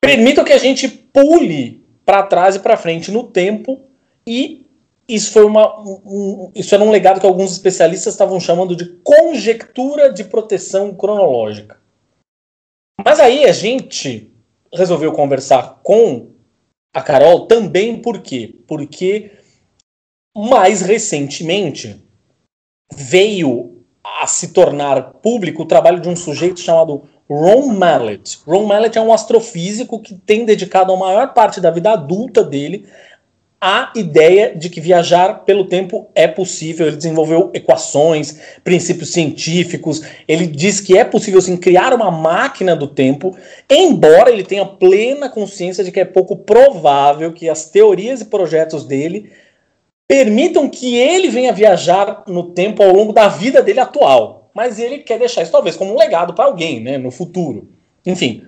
Permitam que a gente pule para trás e para frente no tempo e isso foi uma, um, isso era um legado que alguns especialistas estavam chamando de conjectura de proteção cronológica. Mas aí a gente resolveu conversar com a Carol também por quê? Porque mais recentemente veio a se tornar público o trabalho de um sujeito chamado Ron Mallet. Ron Mallet é um astrofísico que tem dedicado a maior parte da vida adulta dele a ideia de que viajar pelo tempo é possível. Ele desenvolveu equações, princípios científicos. Ele diz que é possível sim criar uma máquina do tempo, embora ele tenha plena consciência de que é pouco provável que as teorias e projetos dele permitam que ele venha viajar no tempo ao longo da vida dele atual. Mas ele quer deixar isso talvez como um legado para alguém, né, no futuro. Enfim,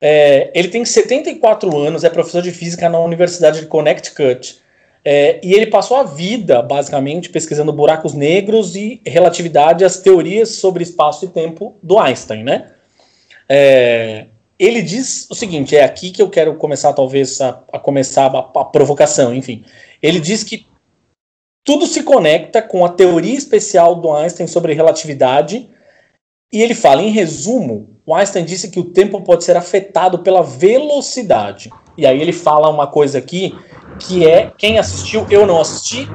é, ele tem 74 anos, é professor de física na Universidade de Connecticut. É, e ele passou a vida, basicamente, pesquisando buracos negros e relatividade às teorias sobre espaço e tempo do Einstein, né? É, ele diz o seguinte, é aqui que eu quero começar, talvez, a, a começar a, a provocação, enfim. Ele diz que tudo se conecta com a teoria especial do Einstein sobre relatividade, e ele fala, em resumo, o Einstein disse que o tempo pode ser afetado pela velocidade. E aí ele fala uma coisa aqui que é quem assistiu, eu não assisti.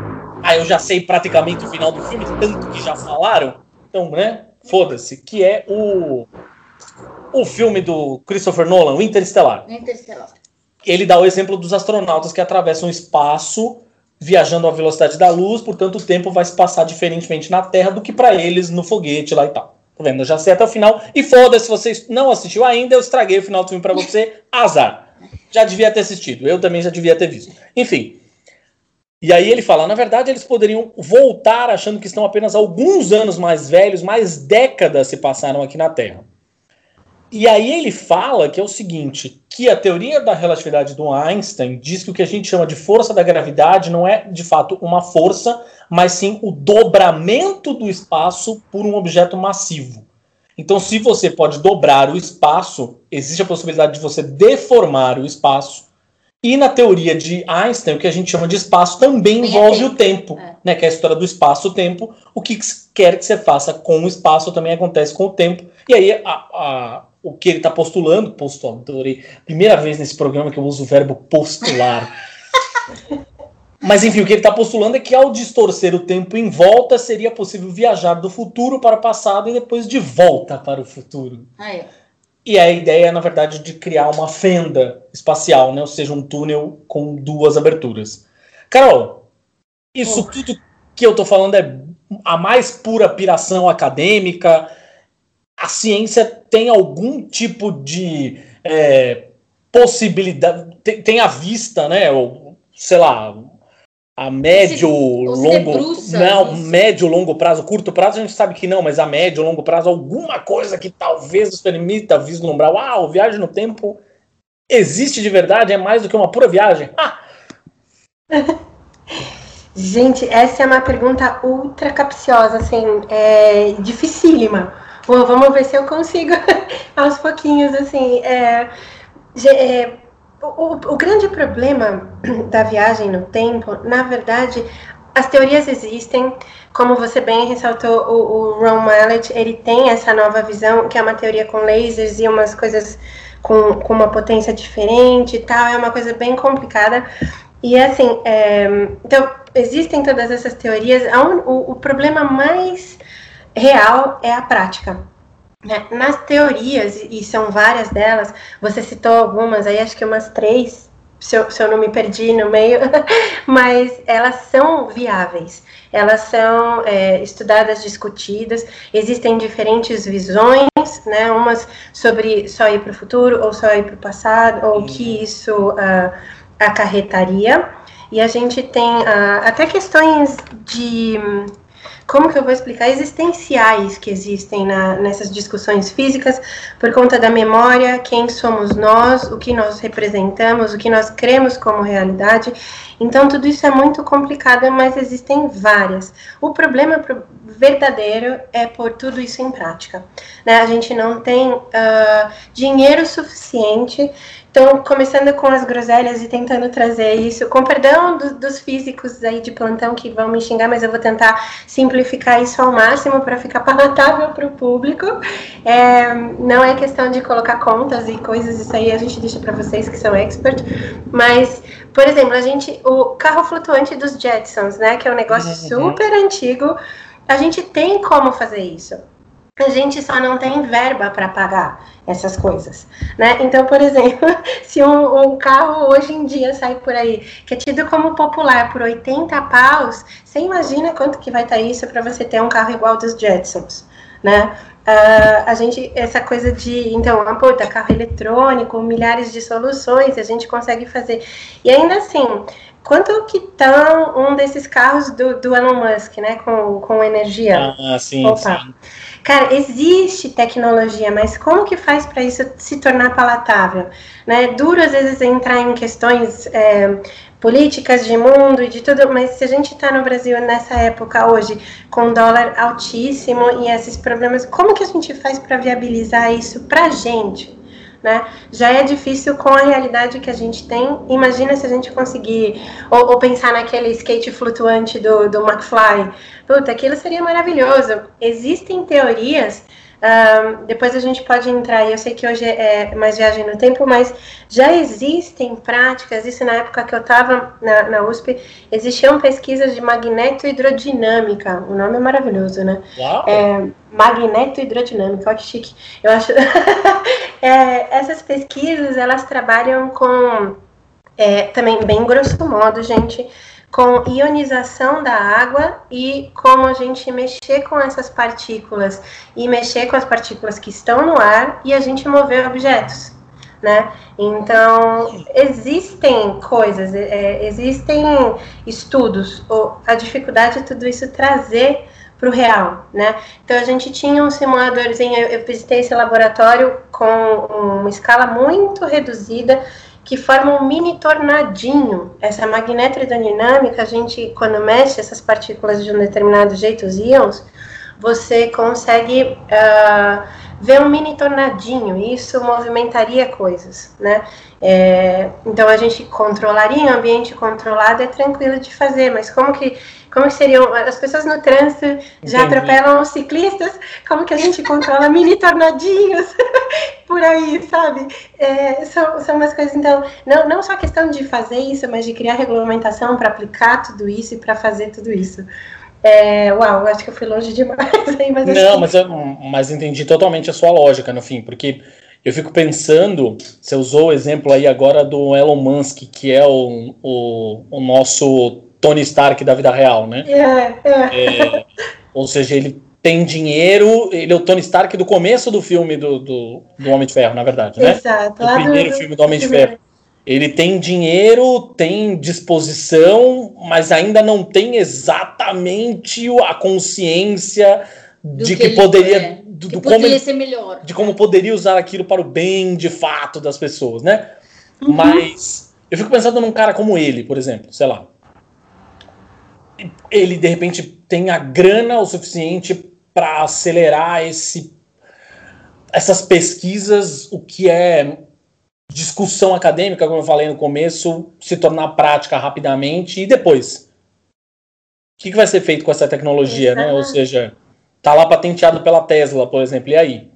Ah, eu já sei praticamente o final do filme, tanto que já falaram. Então, né? Foda-se, que é o o filme do Christopher Nolan, o Interestelar. Interestelar. Ele dá o exemplo dos astronautas que atravessam o espaço viajando à velocidade da luz, portanto o tempo vai se passar diferentemente na Terra do que para eles no foguete lá e tal. Tá vendo? Eu já sei até o final. E foda-se, se você não assistiu ainda, eu estraguei o final do filme para você. Azar. Já devia ter assistido. Eu também já devia ter visto. Enfim. E aí ele fala, na verdade, eles poderiam voltar achando que estão apenas alguns anos mais velhos, mais décadas se passaram aqui na Terra. E aí ele fala que é o seguinte, que a teoria da relatividade do Einstein diz que o que a gente chama de força da gravidade não é de fato uma força, mas sim o dobramento do espaço por um objeto massivo. Então, se você pode dobrar o espaço, existe a possibilidade de você deformar o espaço. E na teoria de Einstein, o que a gente chama de espaço também envolve o tempo, é. né? Que é a história do espaço-tempo. O que quer que você faça com o espaço também acontece com o tempo. E aí a, a o que ele está postulando, postulando, primeira vez nesse programa que eu uso o verbo postular. Mas enfim, o que ele está postulando é que ao distorcer o tempo em volta, seria possível viajar do futuro para o passado e depois de volta para o futuro. Aí. E a ideia, na verdade, de criar uma fenda espacial, né? ou seja, um túnel com duas aberturas. Carol, isso oh. tudo que eu estou falando é a mais pura piração acadêmica, a ciência tem algum tipo de é, possibilidade, tem, tem à vista, né? Ou, sei lá, a médio, longo. Debruça, não, isso. médio, longo prazo, curto prazo a gente sabe que não, mas a médio, longo prazo, alguma coisa que talvez nos permita vislumbrar. Uau, viagem no tempo existe de verdade? É mais do que uma pura viagem? Ah! Gente, essa é uma pergunta ultra capciosa, assim, é dificílima. Vamos ver se eu consigo aos pouquinhos, assim. É, é, o, o, grande problema da viagem no tempo, na verdade, as teorias existem, como você bem ressaltou, o, o Ron Mallet, ele tem essa nova visão, que é uma teoria com lasers e umas coisas com, com uma potência diferente e tal, é uma coisa bem complicada. E assim, é, então, existem todas essas teorias, o, o problema mais real é a prática. Né? Nas teorias, e são várias delas, você citou algumas, aí acho que umas três, se eu, se eu não me perdi no meio, mas elas são viáveis, elas são é, estudadas, discutidas, existem diferentes visões, né? Umas sobre só ir para o futuro, ou só ir para o passado, ou o que isso uh, acarretaria. E a gente tem uh, até questões de como que eu vou explicar, existenciais que existem na, nessas discussões físicas por conta da memória, quem somos nós, o que nós representamos, o que nós cremos como realidade. Então, tudo isso é muito complicado, mas existem várias. O problema verdadeiro é pôr tudo isso em prática. Né? A gente não tem uh, dinheiro suficiente então, começando com as groselhas e tentando trazer isso, com perdão do, dos físicos aí de plantão que vão me xingar, mas eu vou tentar simplificar isso ao máximo para ficar palatável para o público. É, não é questão de colocar contas e coisas, isso aí a gente deixa para vocês que são expert, mas por exemplo, a gente, o carro flutuante dos Jetsons, né, que é um negócio uhum. super antigo, a gente tem como fazer isso a gente só não tem verba para pagar essas coisas, né? Então, por exemplo, se um, um, carro hoje em dia sai por aí, que é tido como popular por 80 paus, você imagina quanto que vai estar tá isso para você ter um carro igual dos Jetsons, né? Uh, a gente, essa coisa de, então, ah, pô, tá carro eletrônico, milhares de soluções, a gente consegue fazer. E ainda assim, quanto que estão um desses carros do, do Elon Musk, né, com, com energia? Ah, sim, Opa. sim. Cara, existe tecnologia, mas como que faz para isso se tornar palatável? Né? É duro às vezes entrar em questões é, políticas de mundo e de tudo, mas se a gente está no Brasil nessa época hoje, com dólar altíssimo e esses problemas, como que a gente faz para viabilizar isso para a gente? Né? Já é difícil com a realidade que a gente tem. Imagina se a gente conseguir, ou, ou pensar naquele skate flutuante do, do McFly. Puta, aquilo seria maravilhoso. Existem teorias Um, depois a gente pode entrar, e eu sei que hoje é mais viagem no tempo, mas já existem práticas, isso na época que eu estava na, na, USP, existiam pesquisas de magnetohidrodinâmica, o nome é maravilhoso, né? Uau. É, magnetohidrodinâmica, olha que chique. Eu acho. é, essas pesquisas, elas trabalham com, é, também bem grosso modo, gente, com ionização da água e como a gente mexer com essas partículas e mexer com as partículas que estão no ar e a gente mover objetos, né? Então existem coisas, é, existem estudos. A dificuldade de tudo isso trazer para o real, né? Então a gente tinha um simuladorzinho, eu visitei esse laboratório com uma escala muito reduzida que forma um mini tornadinho. Essa magnetrodinâmica, a gente, quando mexe essas partículas de um determinado jeito, os íons, você consegue uh, ver um mini tornadinho, e isso movimentaria coisas, né? É, então a gente controlaria, um ambiente controlado é tranquilo de fazer, mas como que como seriam as pessoas no trânsito já Entendi. atropelam os ciclistas? Como que a gente controla mini tornadinhos por aí, sabe? É, são, são umas coisas, então, não, não só questão de fazer isso, mas de criar regulamentação para aplicar tudo isso e para fazer tudo isso. É, uau, acho que eu fui longe demais mas Não, que... mas, eu, mas entendi totalmente a sua lógica, no fim, porque eu fico pensando, você usou o exemplo aí agora do Elon Musk, que é o, o, o nosso Tony Stark da vida real, né? É, é. é, ou seja, ele tem dinheiro, ele é o Tony Stark do começo do filme do, do, do Homem de Ferro, na verdade, né? Exato. O primeiro do, filme do Homem de Ferro. Ele tem dinheiro, tem disposição, mas ainda não tem exatamente a consciência do de que, que poderia. É. Do, que poderia como, ser melhor. De como poderia usar aquilo para o bem de fato das pessoas, né? Uhum. Mas eu fico pensando num cara como ele, por exemplo, sei lá ele de repente tem a grana o suficiente para acelerar esse, essas pesquisas, o que é discussão acadêmica, como eu falei no começo, se tornar prática rapidamente e depois. O que, que vai ser feito com essa tecnologia, Exato. né? Ou seja, tá lá patenteado pela Tesla, por exemplo, e aí?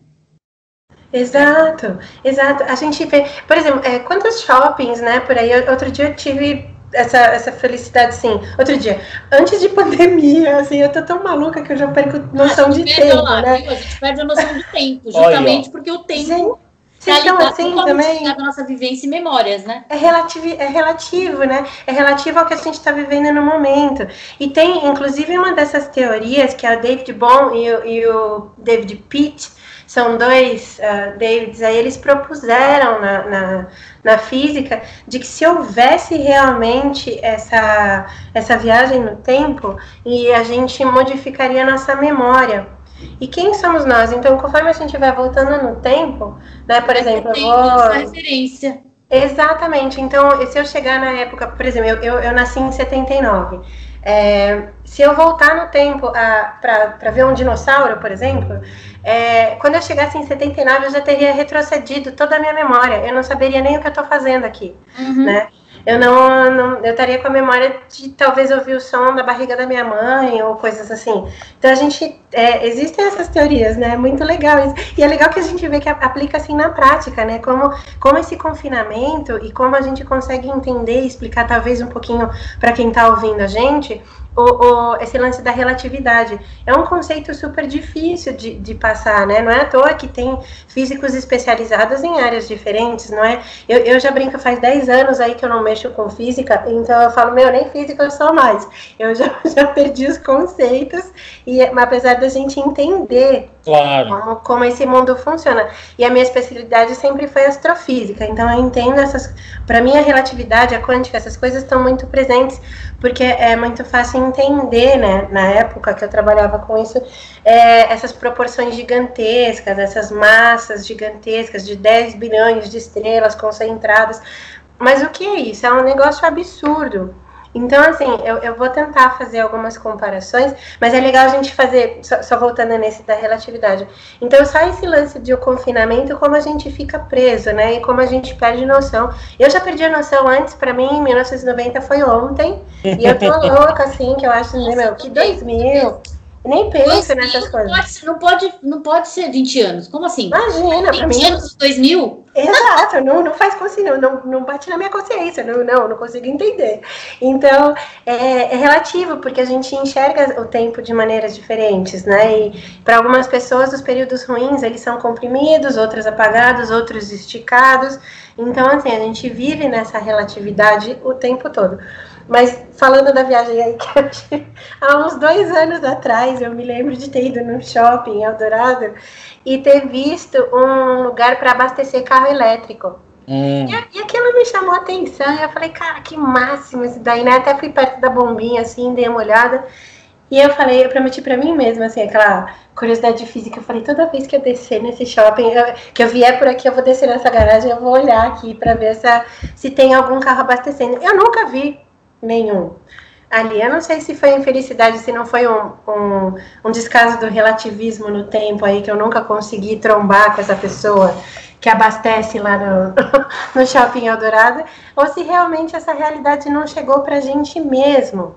Exato, exato. A gente vê, por exemplo, é, quantos shoppings, né, por aí, outro dia eu tive essa, essa felicidade, assim. Outro dia, antes de pandemia, assim, eu tô tão maluca que eu já perco noção de tempo, lá, né? Viu? A gente perde a noção do tempo, justamente Olha, porque o tempo... Vocês estão assim também? Da nossa vivência e memórias, né? É relativo, é relativo, né? É relativo ao que a gente está vivendo no momento. E tem, inclusive, uma dessas teorias, que é o David Bohm e o, e o David Pitt, são dois uh, Davids, aí eles propuseram na, na, na, física de que se houvesse realmente essa, essa viagem no tempo, e a gente modificaria nossa memória. E quem somos nós? Então, conforme a gente vai voltando no tempo, né, por exemplo, eu vou... referência. Exatamente. Então, se eu chegar na época, por exemplo, eu, eu, eu nasci em 79. É, se eu voltar no tempo para ver um dinossauro, por exemplo, é, quando eu chegasse em 79, eu já teria retrocedido toda a minha memória. Eu não saberia nem o que eu estou fazendo aqui, uhum. né? Eu não, não, eu estaria com a memória de talvez ouvir o som da barriga da minha mãe ou coisas assim. Então a gente é, existem essas teorias, né? Muito legal isso. E é legal que a gente vê que aplica assim na prática, né? Como, como esse confinamento e como a gente consegue entender e explicar talvez um pouquinho para quem está ouvindo a gente o, o, esse lance da relatividade. É um conceito super difícil de, de passar, né? Não é à toa que tem físicos especializados em áreas diferentes, não é? Eu, eu já brinco faz 10 anos aí que eu não mexo com física, então eu falo, meu, nem física eu sou mais. Eu já, já perdi os conceitos, e apesar da gente entender claro. como, como esse mundo funciona. E a minha especialidade sempre foi astrofísica, então eu entendo essas. Para mim, a relatividade, a quântica, essas coisas estão muito presentes, porque é muito fácil entender, né, na época que eu trabalhava com isso, é, essas proporções gigantescas, essas massas gigantescas de 10 bilhões de estrelas concentradas. Mas o que é isso? É um negócio absurdo. Então, assim, eu, eu vou tentar fazer algumas comparações, mas é legal a gente fazer, só, só, voltando nesse da relatividade. Então, só esse lance de o confinamento, como a gente fica preso, né? E como a gente perde noção. Eu já perdi a noção antes, para mim, 1990 foi ontem, e eu tô louca, assim, que eu acho, né, meu, que 2000. Nem penso nessas não coisas. Pode, não, pode, não pode ser 20 anos. Como assim? Imagina, pra 20 mim. anos, 2000? Exato, não, não faz consciência, não, não bate na minha consciência, não, não, não consigo entender. Então, é, é relativo, porque a gente enxerga o tempo de maneiras diferentes, né? E para algumas pessoas, os períodos ruins, eles são comprimidos, outros apagados, outros esticados. Então, assim, a gente vive nessa relatividade o tempo todo. Mas falando da viagem aí, que há uns dois anos atrás eu me lembro de ter ido num shopping em Eldorado e ter visto um lugar para abastecer carro elétrico. Hum. E, e aquilo me chamou a atenção. Eu falei, cara, que máximo isso daí, né? Até fui perto da bombinha, assim, dei uma olhada. E eu falei, eu prometi para mim mesma, assim, aquela curiosidade física. Eu falei, toda vez que eu descer nesse shopping, eu, que eu vier por aqui, eu vou descer nessa garagem, eu vou olhar aqui para ver se, se tem algum carro abastecendo. Eu nunca vi nenhum ali. Eu não sei se foi infelicidade, se não foi um, um, um, descaso do relativismo no tempo aí, que eu nunca consegui trombar com essa pessoa que abastece lá no, no Shopping Eldorado, ou se realmente essa realidade não chegou pra gente mesmo.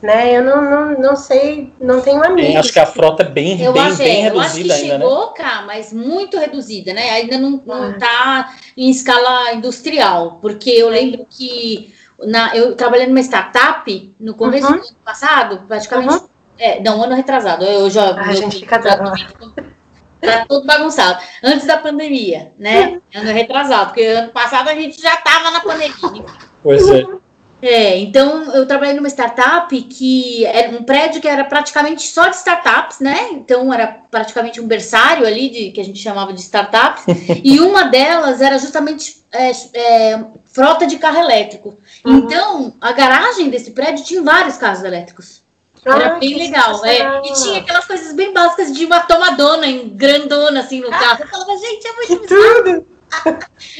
Né? Eu não, não, não sei, não tenho amigos. acho que a frota é bem, eu bem, acho, bem eu acho que reduzida ainda, chegou, né? cara, mas muito reduzida, né? Ainda não, não Ah. tá em escala industrial, porque eu lembro que na, eu trabalhei numa startup no começo Uhum. do ano passado, praticamente. Uhum. É, não, ano retrasado. Eu já. Ah, a meu- gente fica já- dando. Tá tudo bagunçado. Antes da pandemia, né? Ano retrasado, porque ano passado a gente já tava na pandemia. Pois é. É, então eu trabalhei numa startup que era um prédio que era praticamente só de startups, né? Então era praticamente um berçário ali de que a gente chamava de startups, e uma delas era justamente é, é, frota de carro elétrico. Uhum. Então a garagem desse prédio tinha vários carros elétricos. Era Ah, bem legal, é. E tinha aquelas coisas bem básicas de uma tomadona em grandona assim no carro. Eu falava, gente, é muito Tudo.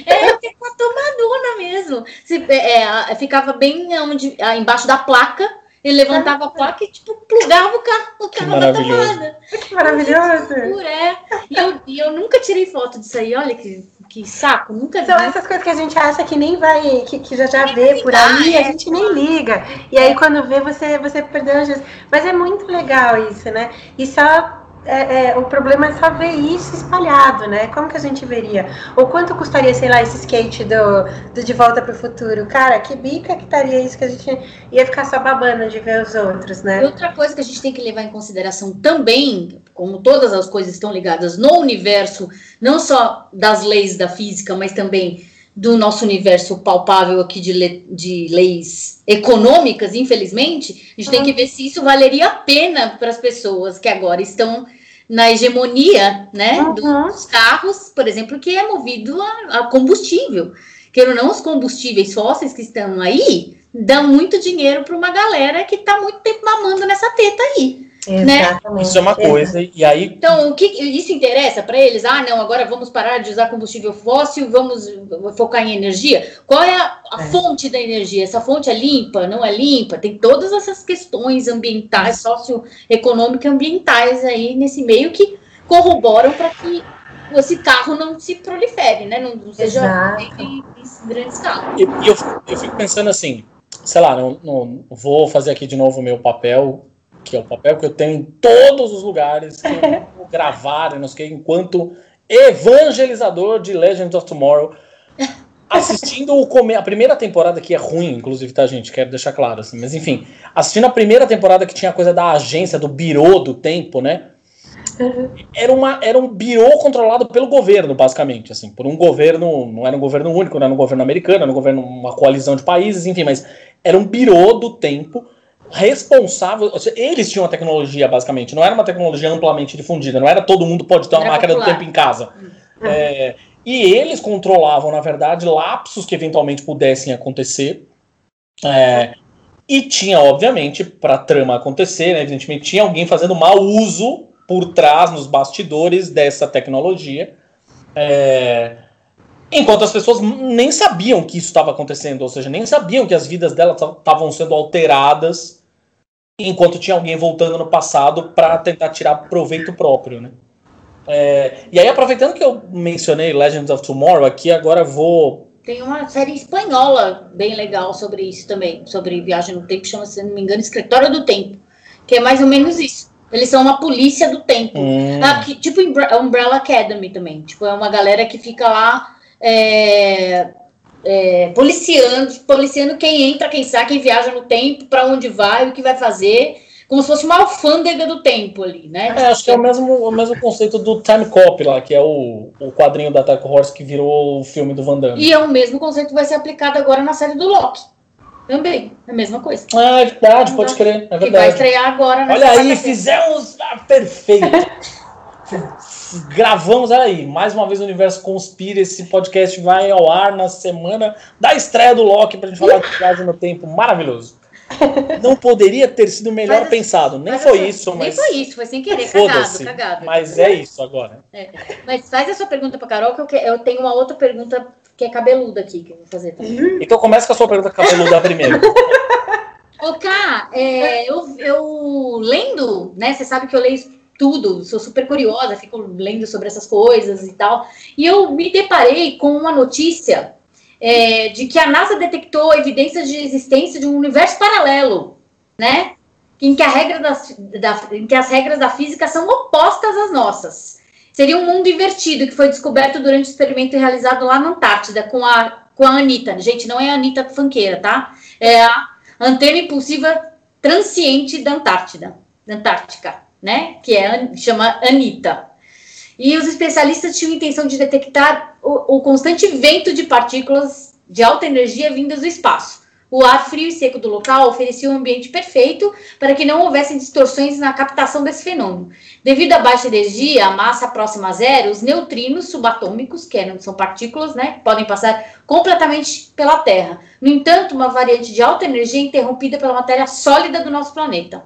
É, uma tomadona mesmo. Se, é, é, ficava bem onde, embaixo da placa. Ele levantava a placa e, tipo, plugava o carro, o Que carro na maravilhoso. tomada. Que maravilhoso. É. E eu, e eu nunca tirei foto disso aí. Olha que, que saco, nunca vi. São essas coisas que a gente acha que nem vai, que, que já já vê por aí, é. a gente nem liga. E aí quando vê, você, você perdeu a chance. Mas é muito legal isso, né? E só. É, é, o problema é só ver isso espalhado, né? Como que a gente veria? Ou quanto custaria, sei lá, esse skate do, do De Volta pro Futuro? Cara, que bica que estaria isso que a gente ia ficar só babando de ver os outros, E né? outra coisa que a gente tem que levar em consideração também, como todas as coisas estão ligadas no universo, não só das leis da física, mas também do nosso universo palpável aqui de, le- de leis econômicas, infelizmente, a gente tem que ver se isso valeria a pena para as pessoas que agora estão na hegemonia né, Uhum. dos carros, por exemplo, que é movido a, a combustível. Queira ou não, os combustíveis fósseis que estão aí dão muito dinheiro para uma galera que está muito tempo mamando nessa teta aí. Né? Exatamente. Isso é uma coisa. E aí, Então, o que isso interessa para eles? Ah, não, agora vamos parar de usar combustível fóssil, vamos focar em energia. Qual é a, a É. fonte da energia? Essa fonte é limpa? Não é limpa? Tem todas essas questões ambientais, socioeconômicas e ambientais aí nesse meio que corroboram para que esse carro não se prolifere, né? Não, não seja Exato. feito em, em grande escala. E e eu, eu fico pensando assim, sei lá, não, não vou fazer aqui de novo o meu papel, que é o papel que eu tenho em todos os lugares, que eu vou gravar, não sei o que, enquanto evangelizador de Legends of Tomorrow, assistindo o come a primeira temporada, que é ruim, inclusive, tá, gente? Quero deixar claro, assim, mas enfim, assistindo a primeira temporada que tinha a coisa da agência, do birô do tempo, né? era, uma, era um birô controlado pelo governo, basicamente, assim, por um governo, não era um governo único, não era um governo americano, era um governo, uma coalizão de países, enfim, mas era um birô do tempo responsável, eles tinham a tecnologia, basicamente, não era uma tecnologia amplamente difundida, não era todo mundo pode ter uma máquina do popular. tempo em casa. É, e eles controlavam, na verdade, lapsos que eventualmente pudessem acontecer, é, e tinha, obviamente, para a trama acontecer, né, evidentemente, tinha alguém fazendo mau uso por trás, nos bastidores dessa tecnologia. É, enquanto as pessoas nem sabiam que isso estava acontecendo, ou seja, nem sabiam que as vidas delas estavam sendo alteradas, enquanto tinha alguém voltando no passado para tentar tirar proveito próprio, né? É, e aí, aproveitando que eu mencionei Legends of Tomorrow aqui, agora vou Tem uma série espanhola bem legal sobre isso também, sobre viagem no tempo, chama, se não me engano, Escritório do Tempo, que é mais ou menos isso. Eles são uma polícia do tempo. Hum. Ah, que- tipo Umbre- Umbrella Academy também. Tipo, é uma galera que fica lá é, é, policiando, policiando quem entra, quem sai, quem viaja no tempo, pra onde vai, o que vai fazer. Como se fosse uma alfândega do tempo ali, né? É, acho que é o mesmo, o mesmo conceito do Time Cop lá, que é o, o quadrinho da Dark Horse que virou o filme do Van Damme. E é o mesmo conceito que vai ser aplicado agora na série do Loki. Também, é a mesma coisa. Ah, é verdade, pode crer, é Que vai verdade. estrear agora Olha aí, fizemos ah, perfeito. Gravamos aí, mais uma vez o Universo Conspira. Esse podcast vai ao ar na semana da estreia do Loki pra gente falar de viagem no tempo. Maravilhoso. Não poderia ter sido melhor Mas- pensado. Nem foi assim, isso, Nem mas. foi isso, foi sem querer, cagado, cagado. Mas é isso agora. É. Mas faz a sua pergunta pra Carol, que eu, tenho uma outra pergunta que é cabeluda aqui, que eu vou fazer também. Então começa com a sua pergunta cabeluda primeiro. Ô, Ká, é, eu, eu lendo, né? Você sabe que eu leio tudo, sou super curiosa, fico lendo sobre essas coisas e tal. E eu me deparei com uma notícia é, de que a NASA detectou evidências de existência de um universo paralelo, né? Em que, a regra da, em que as regras da física são opostas às nossas. Seria um mundo invertido que foi descoberto durante o experimento realizado lá na Antártida com a, com a Anitta. Gente, não é a Anitta fanqueira, tá? É a antena impulsiva transiente da Antártida, da Antártica, né? Que é, chama Anitta. E os especialistas tinham a intenção de detectar o, o constante vento de partículas de alta energia vindas do espaço. O ar frio e seco do local oferecia um ambiente perfeito para que não houvessem distorções na captação desse fenômeno. Devido à baixa energia, a massa próxima a zero, os neutrinos subatômicos, que são partículas, né, podem passar completamente pela Terra. No entanto, uma variante de alta energia é interrompida pela matéria sólida do nosso planeta.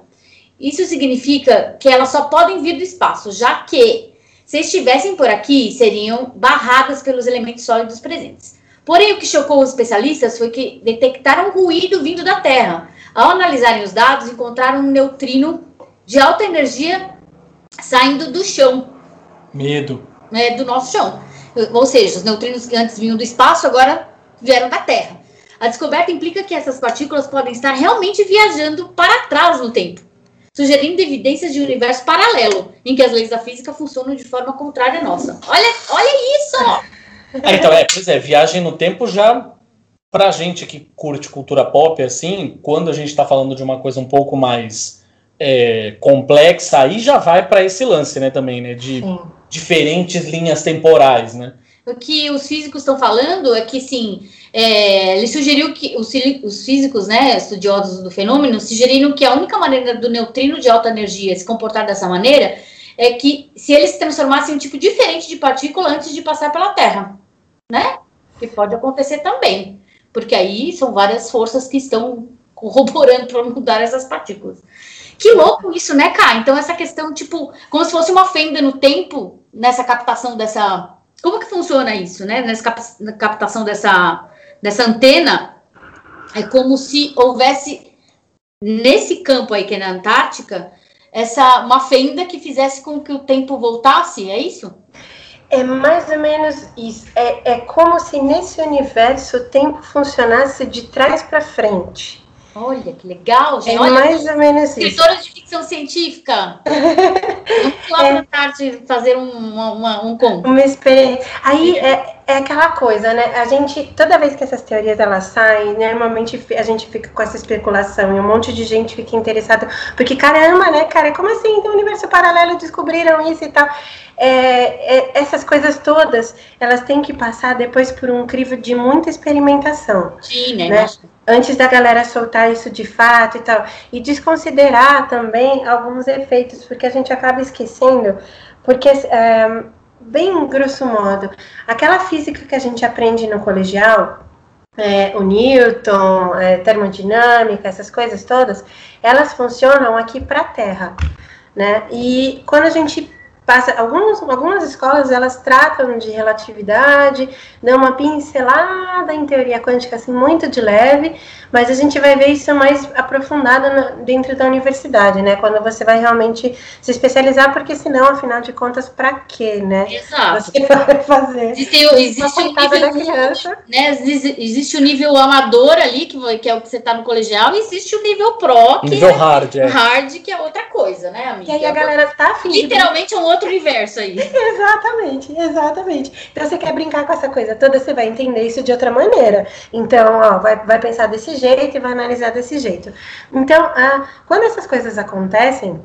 Isso significa que elas só podem vir do espaço, já que, se estivessem por aqui, seriam barradas pelos elementos sólidos presentes. Porém, o que chocou os especialistas foi que detectaram ruído vindo da Terra. Ao analisarem os dados, encontraram um neutrino de alta energia saindo do chão, Medo. né, do nosso chão. Ou seja, os neutrinos que antes vinham do espaço agora vieram da Terra. A descoberta implica que essas partículas podem estar realmente viajando para trás no tempo, sugerindo evidências de um universo paralelo, em que as leis da física funcionam de forma contrária à nossa. Olha, olha isso! É, então, é, pois é, viagem no tempo já. Pra gente que curte cultura pop, assim, quando a gente tá falando de uma coisa um pouco mais é, complexa, aí já vai pra esse lance, né, também, né? De Sim. diferentes linhas temporais, né? O que os físicos estão falando é que, sim, é, ele sugeriu que os, os físicos, né, estudiosos do fenômeno, sugeriram que a única maneira do neutrino de alta energia se comportar dessa maneira é que se ele se transformasse em um tipo diferente de partícula antes de passar pela Terra, né? Que pode acontecer também, porque aí são várias forças que estão corroborando para mudar essas partículas. Que louco isso, né, Cá? Então essa questão, tipo, como se fosse uma fenda no tempo nessa captação dessa como que funciona isso, né? Nessa captação dessa, dessa antena, é como se houvesse nesse campo aí que é na Antártica, essa uma fenda que fizesse com que o tempo voltasse, é isso? É mais ou menos isso. É, é como se nesse universo o tempo funcionasse de trás para frente. Olha que legal, É gente. Olha, mais ou menos isso. escritoras de ficção científica. Vamos lá para Antártida fazer um, uma- uma- um conto. Uma experiência. Aí é, é aquela coisa, né? A gente, toda vez que essas teorias elas saem, normalmente a gente fica com essa especulação e um monte de gente fica interessada. Porque, caramba, né, cara? Como assim? Tem um universo paralelo, descobriram isso e tal. É, é, essas coisas todas, elas têm que passar depois por um crivo de muita experimentação. Sim, né? Né? Antes da galera soltar isso de fato e tal, e desconsiderar também alguns efeitos, porque a gente acaba esquecendo, porque, é, bem grosso modo, aquela física que a gente aprende no colegial, é, o Newton, é, termodinâmica, essas coisas todas, elas funcionam aqui para a Terra, né? E quando a gente passa alguns, algumas escolas elas tratam de relatividade, dão uma pincelada em teoria quântica assim muito de leve, mas a gente vai ver isso mais aprofundado na, dentro da universidade, né? Quando você vai realmente se especializar, porque senão, afinal de contas, para quê, né? Exato. Você vai fazer. Existe, existe o coitada da nível, criança. né? Existe, o nível amador ali, que, que é o que você tá no colegial, e existe o nível pro, que Nível hard, é é. hard, que é outra coisa, né, amiga? E aí a galera tá afim de Literalmente é um outro universo aí. Exatamente, exatamente. Então você quer brincar com essa coisa toda, você vai entender isso de outra maneira. Então, ó, vai, vai pensar desse jeito e vai analisar desse jeito. Então, ah, quando essas coisas acontecem,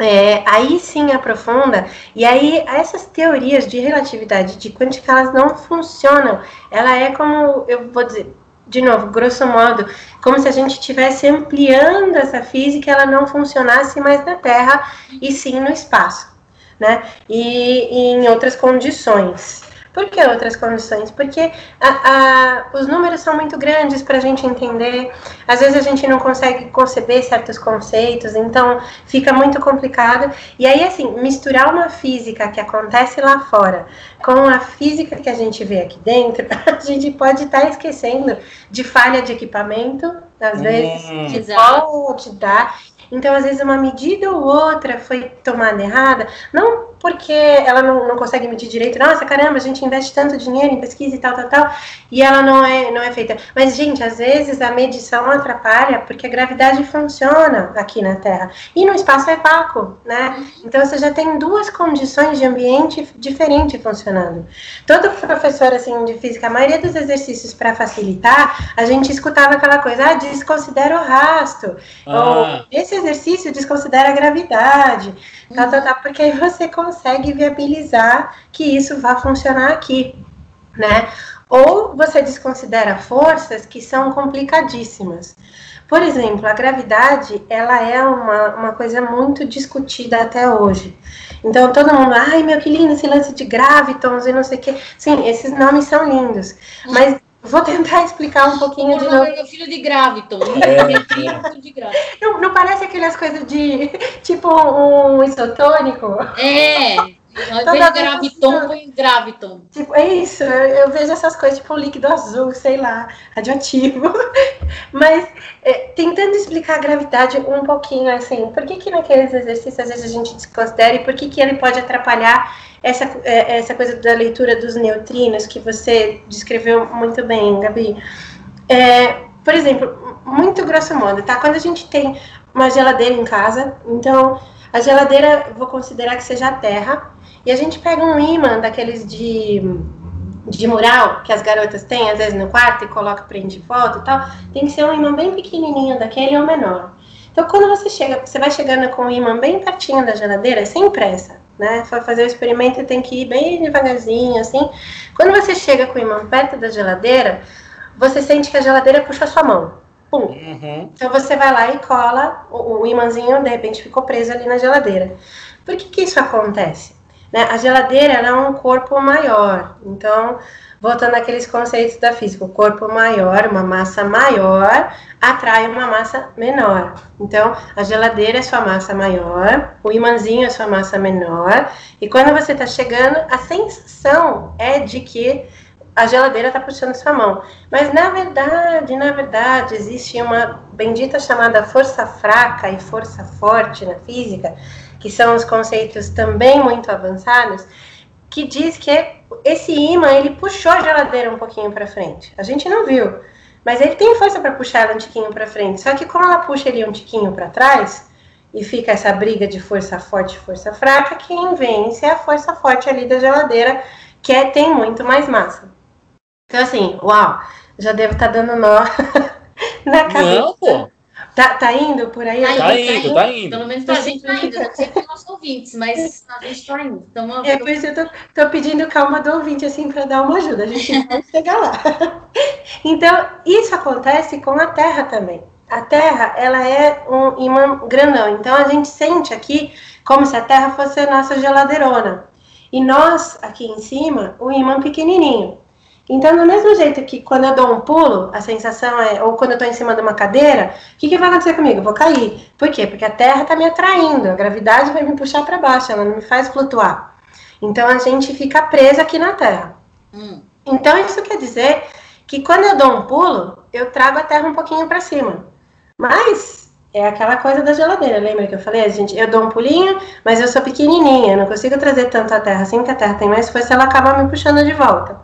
é, aí sim aprofunda, e aí essas teorias de relatividade de quântica, elas não funcionam. Ela é como, eu vou dizer, de novo, grosso modo, como se a gente estivesse ampliando essa física, ela não funcionasse mais na Terra e sim no espaço né? E, e em outras condições. Por que outras condições? Porque a, a, os números são muito grandes para a gente entender. Às vezes a gente não consegue conceber certos conceitos, então fica muito complicado. E aí, assim, misturar uma física que acontece lá fora com a física que a gente vê aqui dentro, a gente pode estar esquecendo de falha de equipamento, às vezes, Hum. que Exato. pode dar. Então, às vezes, uma medida ou outra foi tomada errada, não porque ela não, não consegue medir direito, nossa, caramba, a gente investe tanto dinheiro em pesquisa e tal, tal, tal, e ela não é, não é feita. Mas, gente, às vezes a medição atrapalha porque a gravidade funciona aqui na Terra, e no espaço é vácuo, né? Então, você já tem duas condições de ambiente diferente funcionando. Todo professor, assim, de física, a maioria dos exercícios para facilitar, a gente escutava aquela coisa, ah, desconsidera o rasto, Ah. ou esse exercício desconsidera a gravidade, tal, tal, tal, porque aí você consegue viabilizar que isso vá funcionar aqui, né? Ou você desconsidera forças que são complicadíssimas. Por exemplo, a gravidade, ela é uma, uma coisa muito discutida até hoje. Então, todo mundo, ai, meu, que lindo esse lance de gravitons e não sei o quê. Sim, esses nomes são lindos. Mas vou tentar explicar um pouquinho de Meu novo. é filho de Graviton. É, Filho de Graviton. Não, não parece aquelas coisas de, tipo, um isotônico? É. Ao Toda invés de vez Graviton, põe Graviton. Tipo, é isso, eu, eu vejo essas coisas, tipo um líquido azul, sei lá, radioativo. Mas é, tentando explicar a gravidade um pouquinho assim, por que que naqueles exercícios às vezes a gente desconsidera e por que que ele pode atrapalhar essa, é, essa coisa da leitura dos neutrinos que você descreveu muito bem, Gabi? É, por exemplo, muito grosso modo, tá? Quando a gente tem uma geladeira em casa, então a geladeira vou considerar que seja a terra, e a gente pega um imã daqueles de, de mural que as garotas têm, às vezes no quarto, e coloca, prende foto e tal. Tem que ser um imã bem pequenininho daquele ou menor. Então, quando você chega, você vai chegando com o imã bem pertinho da geladeira, sem pressa, né? Foi fazer o experimento tem que ir bem devagarzinho, assim. Quando você chega com o imã perto da geladeira, você sente que a geladeira puxa a sua mão. Pum. Uhum. Então você vai lá e cola o, o imãzinho, de repente ficou preso ali na geladeira. Por que, que isso acontece? Né? A geladeira ela é um corpo maior. Então, voltando àqueles conceitos da física, o corpo maior, uma massa maior, atrai uma massa menor. Então, a geladeira é sua massa maior, o imãzinho é sua massa menor, e quando você está chegando, a sensação é de que a geladeira está puxando sua mão. Mas na verdade, na verdade, existe uma bendita chamada força fraca e força forte na física, que são os conceitos também muito avançados, que diz que esse imã ele puxou a geladeira um pouquinho para frente. A gente não viu, mas ele tem força para puxar ela um tiquinho para frente. Só que como ela puxa ele um tiquinho para trás e fica essa briga de força forte e força fraca, quem vence é a força forte ali da geladeira, que é, tem muito mais massa. Então, assim, uau, já devo estar dando nó na cabeça. Não, pô. Tá, tá indo por aí? Tá indo, tá indo. Pelo menos pra gente tá indo. Eu não sei para nossos ouvintes, mas a gente tá indo. Então, É por isso que eu tô, tô pedindo calma do ouvinte, assim, para dar uma ajuda. A gente vai chegar lá. Então, isso acontece com a Terra também. A Terra, ela é um imã grandão. Então, a gente sente aqui como se a Terra fosse a nossa geladeirona. E nós, aqui em cima, o imã pequenininho. Então, do mesmo jeito que quando eu dou um pulo, a sensação é, ou quando eu estou em cima de uma cadeira, o que, que vai acontecer comigo? Eu vou cair. Por quê? Porque a Terra está me atraindo, a gravidade vai me puxar para baixo, ela não me faz flutuar. Então, a gente fica presa aqui na Terra. Hum. Então, isso quer dizer que quando eu dou um pulo, eu trago a Terra um pouquinho para cima. Mas é aquela coisa da geladeira, lembra que eu falei? A gente, eu dou um pulinho, mas eu sou pequenininha, não consigo trazer tanto a Terra assim, que a Terra tem mais força, ela acaba me puxando de volta.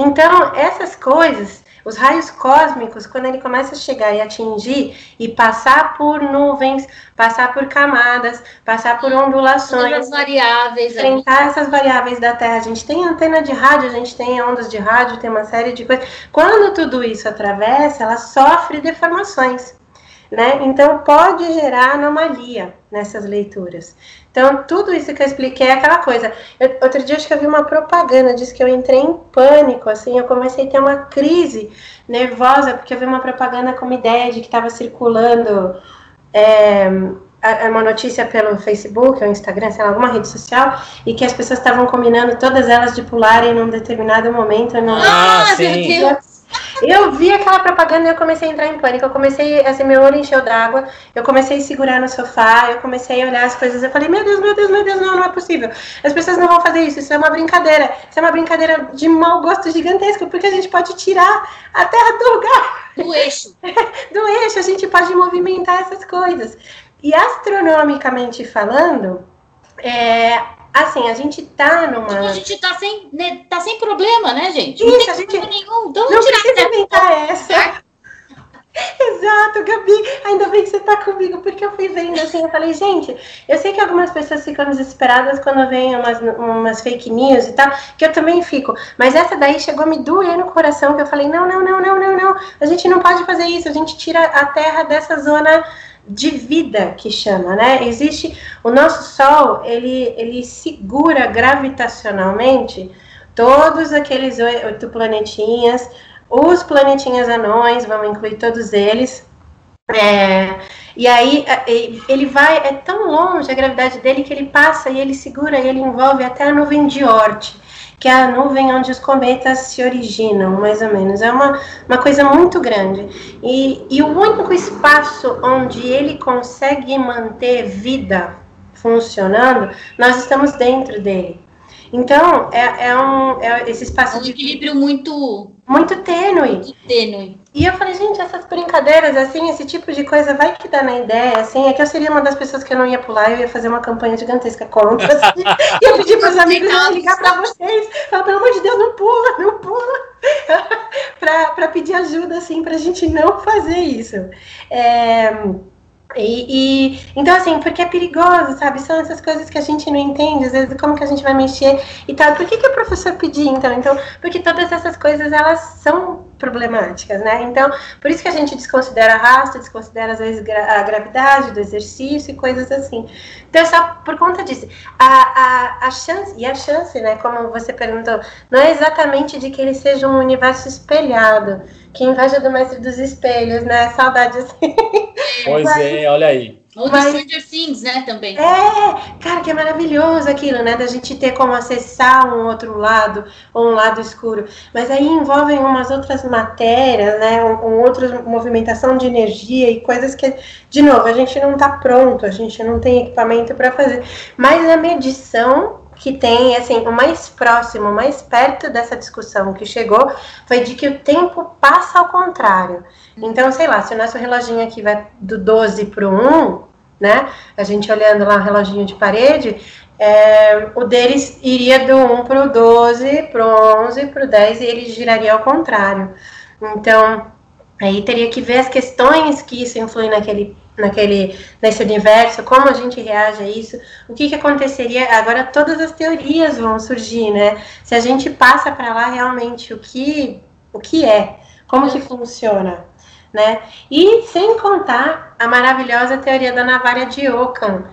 Então, essas coisas, os raios cósmicos, quando ele começa a chegar e atingir e passar por nuvens, passar por camadas, passar por ondulações, as variáveis, enfrentar essas variáveis da Terra. A gente tem antena de rádio, a gente tem ondas de rádio, tem uma série de coisas. Quando tudo isso atravessa, ela sofre deformações. Né? Então pode gerar anomalia nessas leituras. Então, tudo isso que eu expliquei é aquela coisa. Eu, outro dia acho que eu vi uma propaganda, disse que eu entrei em pânico, assim, eu comecei a ter uma crise nervosa, porque eu vi uma propaganda com uma ideia de que estava circulando é, uma notícia pelo Facebook ou Instagram, sei lá, alguma rede social, e que as pessoas estavam combinando todas elas de pularem num determinado momento. No... Ah, sim! Eu vi aquela propaganda e eu comecei a entrar em pânico. Eu comecei, assim, meu olho encheu d'água. Eu comecei a segurar no sofá. Eu comecei a olhar as coisas. Eu falei, meu Deus, meu Deus, meu Deus, não, não é possível. As pessoas não vão fazer isso. Isso é uma brincadeira. Isso é uma brincadeira de mau gosto gigantesco. Porque a gente pode tirar a terra do lugar. Do eixo. do eixo. A gente pode movimentar essas coisas. E astronomicamente falando, é, assim, a gente tá numa. Tipo, a gente tá sem, né, tá sem problema, né, gente? Isso, não tem a gente nenhum. Então, não precisa inventar essa. Exato, Gabi. Ainda bem que você tá comigo, porque eu fui vendo assim, eu falei, gente, eu sei que algumas pessoas ficam desesperadas quando vem umas, umas fake news e tal, que eu também fico. Mas essa daí chegou a me doer no coração, que eu falei, não, não, não, não, não, não. A gente não pode fazer isso, a gente tira a terra dessa zona de vida que chama, né? Existe o nosso Sol, ele, ele segura gravitacionalmente todos aqueles oito planetinhas, os planetinhas anões, vamos incluir todos eles. É, e aí ele vai, é tão longe a gravidade dele que ele passa e ele segura e ele envolve até a nuvem de Oort que é a nuvem onde os cometas se originam, mais ou menos. É uma, uma coisa muito grande. E, e o único espaço onde ele consegue manter vida funcionando, nós estamos dentro dele. Então, é, é um é esse espaço é um equilíbrio de... muito muito tênue. Muito tênue. E eu falei, gente, essas brincadeiras, assim, esse tipo de coisa vai que dá na ideia, assim, é que eu seria uma das pessoas que eu não ia pular, eu ia fazer uma campanha gigantesca contra, assim, e eu pedi para os amigos ligar para vocês, falar, pelo amor de Deus, não pula, não pula, para pedir ajuda, assim, para a gente não fazer isso. É... E, e, então, assim, porque é perigoso, sabe? São essas coisas que a gente não entende, às vezes, como que a gente vai mexer e tal. Por que, que o professor pediu, então? Então, porque todas essas coisas, elas são problemáticas, né? Então, por isso que a gente desconsidera arrasto, desconsidera, às vezes, a gravidade do exercício e coisas assim. Então, é só por conta disso. A, a, a chance, e a chance, né, como você perguntou, não é exatamente de que ele seja um universo espelhado, que inveja do mestre dos espelhos, né? Saudade assim. Pois Mas, é, olha aí. Ou Mas, Stranger Things, né, também. É, cara, que é maravilhoso aquilo, né? Da gente ter como acessar um outro lado, ou um lado escuro. Mas aí envolvem umas outras matérias, né? Um, um outra movimentação de energia e coisas que, de novo, a gente não tá pronto, a gente não tem equipamento para fazer. Mas a medição que tem, assim, o mais próximo, o mais perto dessa discussão que chegou foi de que o tempo passa ao contrário. Então, sei lá, se o nosso reloginho aqui vai do 12 para o 1, né? A gente olhando lá o reloginho de parede, é, o deles iria do 1 para o 12, para o 11, para o 10 e ele giraria ao contrário. Então, aí teria que ver as questões que isso influi naquele naquele nesse universo, como a gente reage a isso, o que, que aconteceria. Agora todas as teorias vão surgir, né? Se a gente passa para lá realmente o que o que é, como que funciona, né? E sem contar a maravilhosa teoria da navalha de Ockham,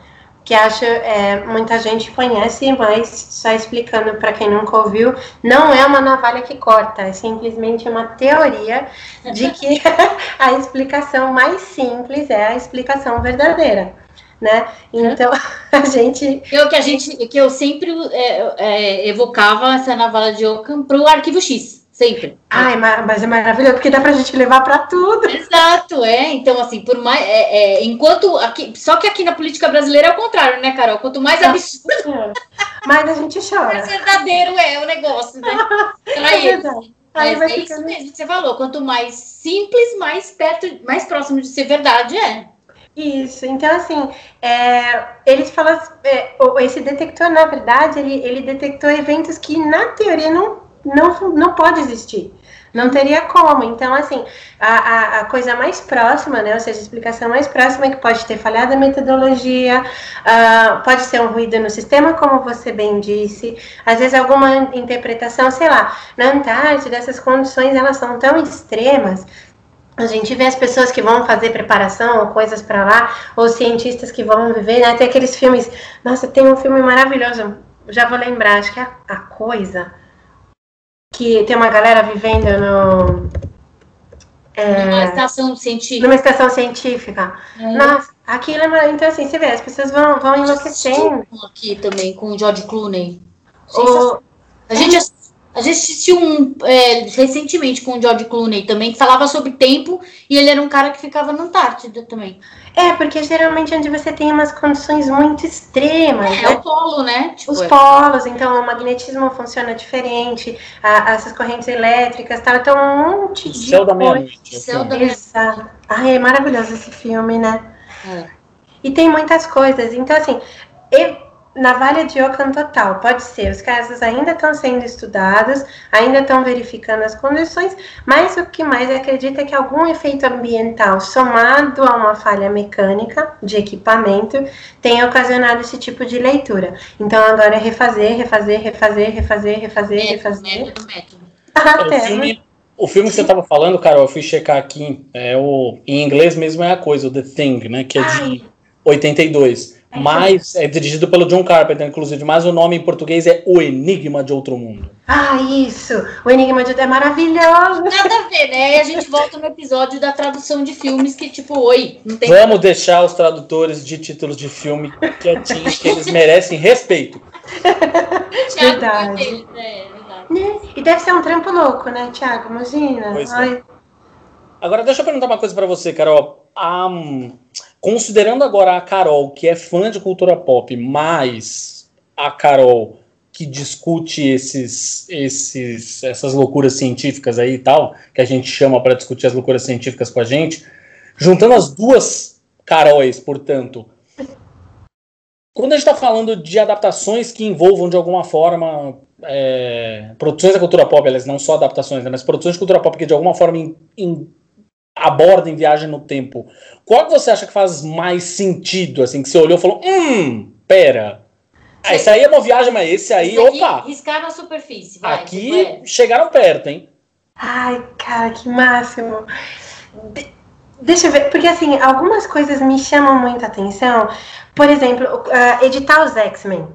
que acho é, muita gente conhece, mas só explicando para quem nunca ouviu, não é uma navalha que corta, é simplesmente uma teoria de que a explicação mais simples é a explicação verdadeira. Né? Então a gente. Eu que a gente que eu sempre é, é, evocava essa navalha de Ockham para o arquivo X Sempre. Ai, mas é maravilhoso, porque dá pra gente levar pra tudo. Exato, é. Então, assim, por mais. É, é, enquanto. Aqui, só que aqui na política brasileira é o contrário, né, Carol? Quanto mais absurdo. mais a gente chora. Mais verdadeiro é o negócio, né? Pra é verdade. Mas é isso mesmo que você falou. Quanto mais simples, mais perto, mais próximo de ser verdade é. Isso, então assim, é, eles falam, é, esse detector, na verdade, ele, ele detectou eventos que na teoria não, não, não pode existir. Não teria como. Então, assim, a, a, a, coisa mais próxima, né? Ou seja, a explicação mais próxima é que pode ter falhado a metodologia, uh, pode ser um ruído no sistema, como você bem disse. Às vezes alguma interpretação, sei lá, na Antártida, essas condições elas são tão extremas a gente vê as pessoas que vão fazer preparação ou coisas para lá, ou cientistas que vão viver, né? Tem aqueles filmes. Nossa, tem um filme maravilhoso, já vou lembrar, acho que é A Coisa, que tem uma galera vivendo no. É, numa estação científica. Numa estação científica. É. Nossa, aquilo é. Então, assim, você vê, as pessoas vão, vão enlouquecendo. Aqui também, com o George Clooney. O... A gente a gente assistiu um é, recentemente com o George Clooney também, que falava sobre tempo, e ele era um cara que ficava na Antártida também. É, porque geralmente é onde você tem umas condições muito extremas. É, né? o polo, né? Tipo, Os é. polos, então o magnetismo funciona diferente, a, essas correntes elétricas, tal, então um monte de. Céu da meia-noite. Céu da meia-noite. Ai, é maravilhoso esse filme, né? É. E tem muitas coisas. Então, assim, eu, navalha de Ockham total, pode ser. Os casos ainda estão sendo estudados, ainda estão verificando as condições, mas o que mais acredita é que algum efeito ambiental somado a uma falha mecânica de equipamento tenha ocasionado esse tipo de leitura. Então agora é refazer, refazer, refazer, refazer, refazer, método, refazer. Método, método. Até, o, filme, o filme que você estava falando, Carol, eu fui checar aqui, é o, em inglês mesmo é a coisa, o The Thing, né? Que é de Ai. 82. Mas é dirigido pelo John Carpenter, inclusive, mas o nome em português é O Enigma de Outro Mundo. Ah, isso! O Enigma de Outro é maravilhoso! Nada a ver, né? E a gente volta no episódio da tradução de filmes que, tipo, oi, não tem. Vamos deixar os tradutores de títulos de filme quietinhos, que eles merecem respeito. verdade. É, verdade. Né? E deve ser um trampo louco, né, Thiago? Imagina. Pois é. É. Agora, deixa eu perguntar uma coisa para você, Carol. Um, considerando agora a Carol, que é fã de cultura pop, mais a Carol que discute esses, esses, essas loucuras científicas aí e tal, que a gente chama para discutir as loucuras científicas com a gente, juntando as duas Caróis, portanto, quando a gente está falando de adaptações que envolvam de alguma forma é, produções da cultura pop, elas não só adaptações, né, mas produções de cultura pop que de alguma forma in, in, abordem viagem no tempo, qual que você acha que faz mais sentido, assim, que você olhou e falou, hum, pera, ah, esse aí é uma viagem, mas esse aí, esse opa! Riscar na superfície, vai. Aqui é. chegaram perto, hein? Ai, cara, que máximo. De deixa eu ver, porque assim, algumas coisas me chamam muita atenção. Por exemplo, uh, editar os X-Men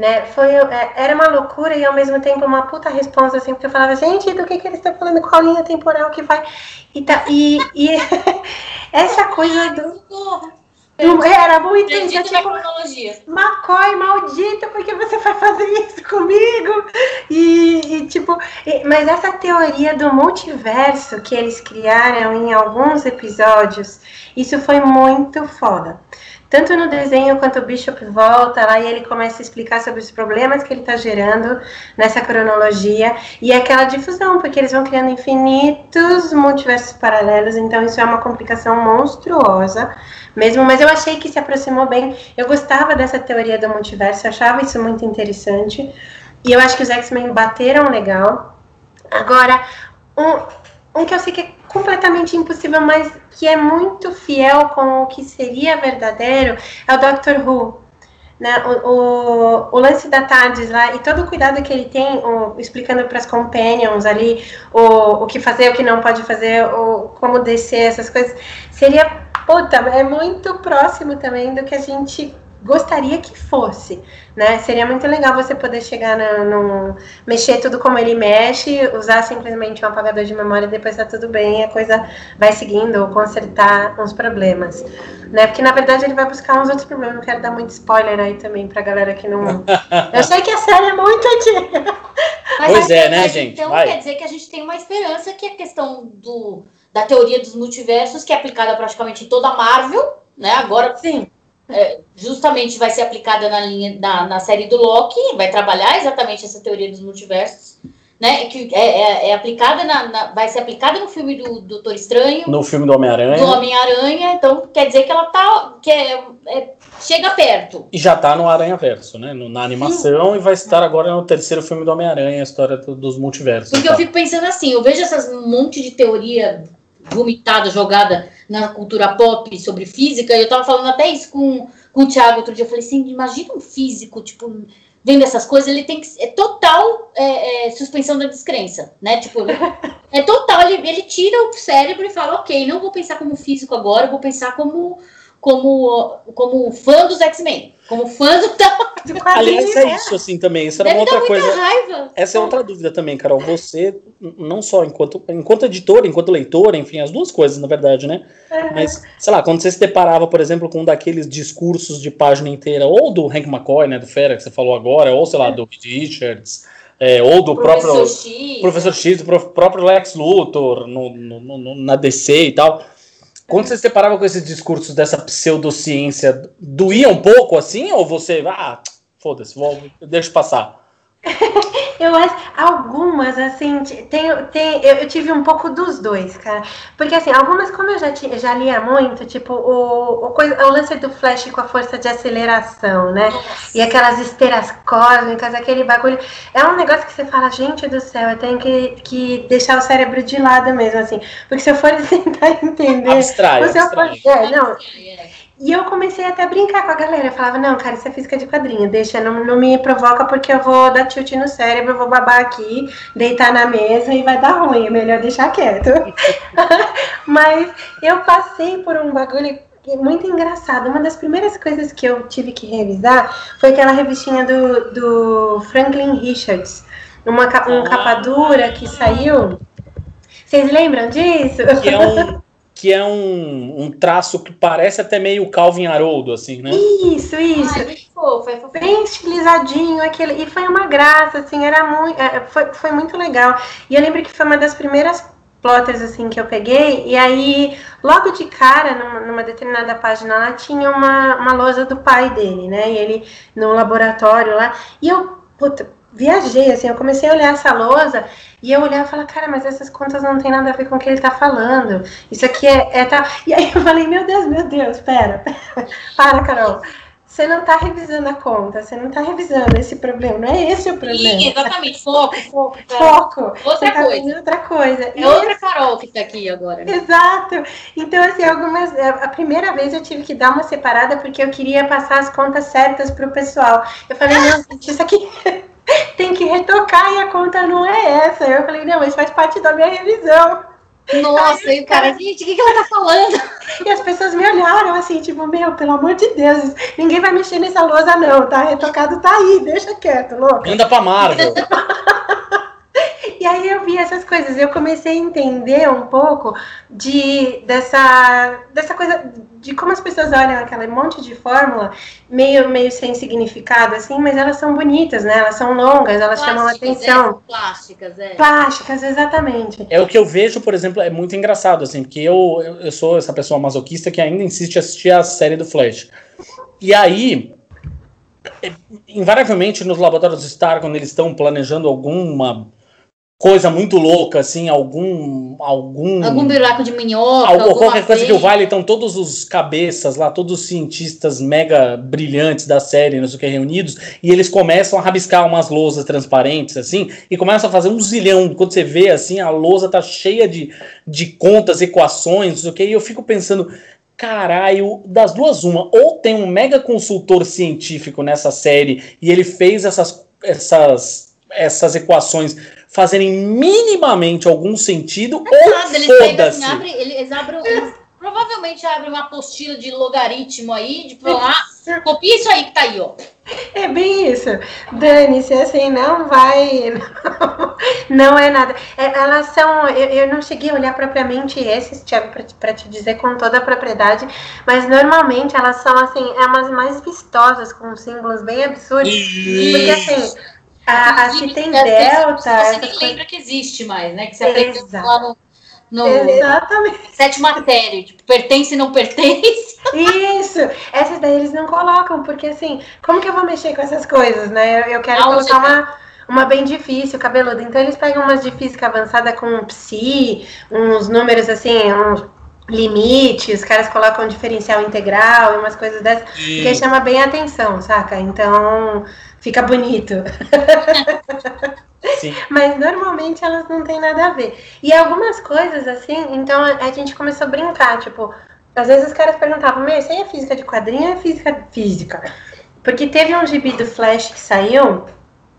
né? Foi, é, era uma loucura e ao mesmo tempo uma puta resposta, assim, porque eu falava, gente, do que, que eles estão falando, qual linha temporal que vai. E, tá, e, e essa coisa do. do era muito isso, é tipo. McCoy, maldito, porque você vai fazer isso comigo? E, e tipo, e, mas essa teoria do multiverso que eles criaram em alguns episódios, isso foi muito foda. Tanto no desenho quanto o Bishop volta lá e ele começa a explicar sobre os problemas que ele está gerando nessa cronologia e aquela difusão, porque eles vão criando infinitos multiversos paralelos, então isso é uma complicação monstruosa mesmo, mas eu achei que se aproximou bem. Eu gostava dessa teoria do multiverso, achava isso muito interessante. E eu acho que os X-Men bateram legal. Agora, um, um que eu sei que é completamente impossível, mas que é muito fiel com o que seria verdadeiro, é o Doctor Who. Né? O, o, o lance da TARDIS lá e todo o cuidado que ele tem, o, explicando para as companions ali o, o que fazer, o que não pode fazer, o, como descer, essas coisas, seria, puta, é muito próximo também do que a gente gostaria que fosse, né? Seria muito legal você poder chegar no, no, mexer tudo como ele mexe, usar simplesmente um apagador de memória e depois tá tudo bem, a coisa vai seguindo ou consertar uns problemas, né? Porque na verdade ele vai buscar uns outros problemas. Não quero dar muito spoiler aí também pra galera que não. Eu sei que a série é muito antiga. Mas pois é, né, gente? Então vai. quer dizer que a gente tem uma esperança que a questão do, da teoria dos multiversos, que é aplicada praticamente em toda a Marvel, né? Agora sim é, justamente vai ser aplicada na linha na, na série do Loki, vai trabalhar exatamente essa teoria dos multiversos, né? Que é, é, é aplicada na, na, vai ser aplicada no filme do Doutor Estranho, no filme do Homem-Aranha, do Homem-Aranha. Então quer dizer que ela tá que é, é chega perto. E já tá no Aranha Verso, né? No, na animação Sim. e vai estar agora no terceiro filme do Homem-Aranha, a história do, dos multiversos. Porque eu fico pensando assim, eu vejo essas monte de teoria vomitada, jogada na cultura pop sobre física, eu tava falando até isso com, com o Thiago outro dia, eu falei assim, imagina um físico, tipo, vendo essas coisas, ele tem que, é total é, é, suspensão da descrença, né, tipo, é total, ele, ele tira o cérebro e fala, ok, não vou pensar como físico agora, vou pensar como como, como fã dos X-Men, como fã do, do Aliás, é isso assim também. Isso era uma outra coisa. Raiva. Essa é outra dúvida também, Carol. Você, não só enquanto, enquanto editora, enquanto leitora, enfim, as duas coisas, na verdade, né? Uhum. Mas, sei lá, quando você se deparava, por exemplo, com um daqueles discursos de página inteira, ou do Hank McCoy, né, do Fera, que você falou agora, ou sei lá, do Richards. É, ou do Professor próprio X. Professor X, do próprio Lex Luthor no, no, no, na DC e tal. Quando você se deparava com esses discursos dessa pseudociência, doía um pouco assim? Ou você, ah, foda-se, deixa passar? eu acho algumas, assim, tem, tem, eu, eu, tive um pouco dos dois, cara. Porque, assim, algumas, como eu já, já lia muito, tipo, o, o, coisa, o lance do Flash com a força de aceleração, né? Nossa. E aquelas esteiras cósmicas, aquele bagulho. É um negócio que você fala, gente do céu, eu tenho que, que deixar o cérebro de lado mesmo, assim. Porque se eu for tentar entender. Abstrai, se eu for, é, não. E eu comecei até a brincar com a galera. Eu falava, não, cara, isso é física de quadrinho. Deixa, não, não me provoca porque eu vou dar tilt no cérebro, vou babar aqui, deitar na mesa e vai dar ruim. É melhor deixar quieto. Mas eu passei por um bagulho muito engraçado. Uma das primeiras coisas que eu tive que revisar foi aquela revistinha do, do Franklin Richards. Uma, um capa dura que saiu. Vocês lembram disso? Que é um que é um, um traço que parece até meio Calvin Haroldo, assim, né? Isso, isso. Ai, foi, foi bem estilizadinho aquele. E foi uma graça, assim, era muito. É, foi, foi muito legal. E eu lembro que foi uma das primeiras plotters assim que eu peguei, e aí, logo de cara, numa, numa, determinada página lá, tinha uma, uma loja do pai dele, né? E ele no laboratório lá. E eu, puta, viajei, assim, eu comecei a olhar essa lousa e eu olhava e falava, cara, mas essas contas não tem nada a ver com o que ele tá falando. Isso aqui é, é tal. E aí eu falei, meu Deus, meu Deus, pera, pera. para, Carol. Você não tá revisando a conta, você não tá revisando esse problema, não é esse o problema. Sim, exatamente, foco, foco. Foco. Outra tá coisa. outra coisa. É e outra Carol que tá aqui agora. Né? Exato. Então, assim, algumas. A primeira vez eu tive que dar uma separada porque eu queria passar as contas certas pro pessoal. Eu falei, não, gente, isso aqui tem que retocar e a conta não é essa. Eu falei, não, isso faz parte da minha revisão. Nossa, Aí, e o cara, gente, o que, que ela tá falando? E as pessoas me olharam assim, tipo, meu, pelo amor de Deus, ninguém vai mexer nessa lousa, não, tá? Retocado tá aí, deixa quieto, louco. Anda pra Marvel. E aí eu vi essas coisas, eu comecei a entender um pouco de dessa, dessa coisa de como as pessoas olham aquele monte de fórmula meio meio sem significado assim, mas elas são bonitas, né? Elas são longas, elas plásticas, chamam a atenção. É, plásticas, é. Plásticas, exatamente. É o que eu vejo, por exemplo, é muito engraçado assim, porque eu eu sou essa pessoa masoquista que ainda insiste em assistir a série do Flash. E aí, é, invariavelmente nos laboratórios Star, quando eles estão planejando alguma coisa muito louca, assim, algum. Algum, algum buraco de minhoca. Algum, qualquer coisa que o vale, então todos os cabeças lá, todos os cientistas mega brilhantes da série, não sei o que, reunidos, e eles começam a rabiscar umas lousas transparentes, assim, e começam a fazer um zilhão. Quando você vê, assim, a lousa tá cheia de, de contas, equações, não sei o que, e eu fico pensando. Caralho, das duas, uma. Ou tem um mega consultor científico nessa série e ele fez essas, essas, essas equações fazerem minimamente algum sentido, ou foda-se. Eles abrem, eles abrem, eles provavelmente abre uma apostila de logaritmo aí, de falar, ah, copia isso aí que tá aí, ó. É bem isso. Dane-se, assim, não vai. Não, é nada. É, elas são. Eu, eu, não cheguei a olhar propriamente esses, Tiago, para te dizer com toda a propriedade, mas normalmente elas são, assim, umas mais vistosas, com símbolos bem absurdos. Isso. Porque, assim. A, as que tem delta. Você nem lembra que existe mais, né? Que você aprendeu lá no no Exatamente. sétima série, tipo, pertence e não pertence. Isso, essas daí eles não colocam, porque assim, como que eu vou mexer com essas coisas, né? Eu, eu quero não, colocar uma, uma bem difícil, cabeluda. Então eles pegam umas de física avançada com psi, uns números assim, uns limites, os caras colocam diferencial integral e umas coisas dessas, e... que chama bem a atenção, saca? Então fica bonito. Sim. Mas normalmente elas não têm nada a ver. E algumas coisas assim, então a gente começou a brincar, tipo, às vezes os caras perguntavam, meu, isso aí é física de quadrinho ou é física física? Porque teve um gibi do Flash que saiu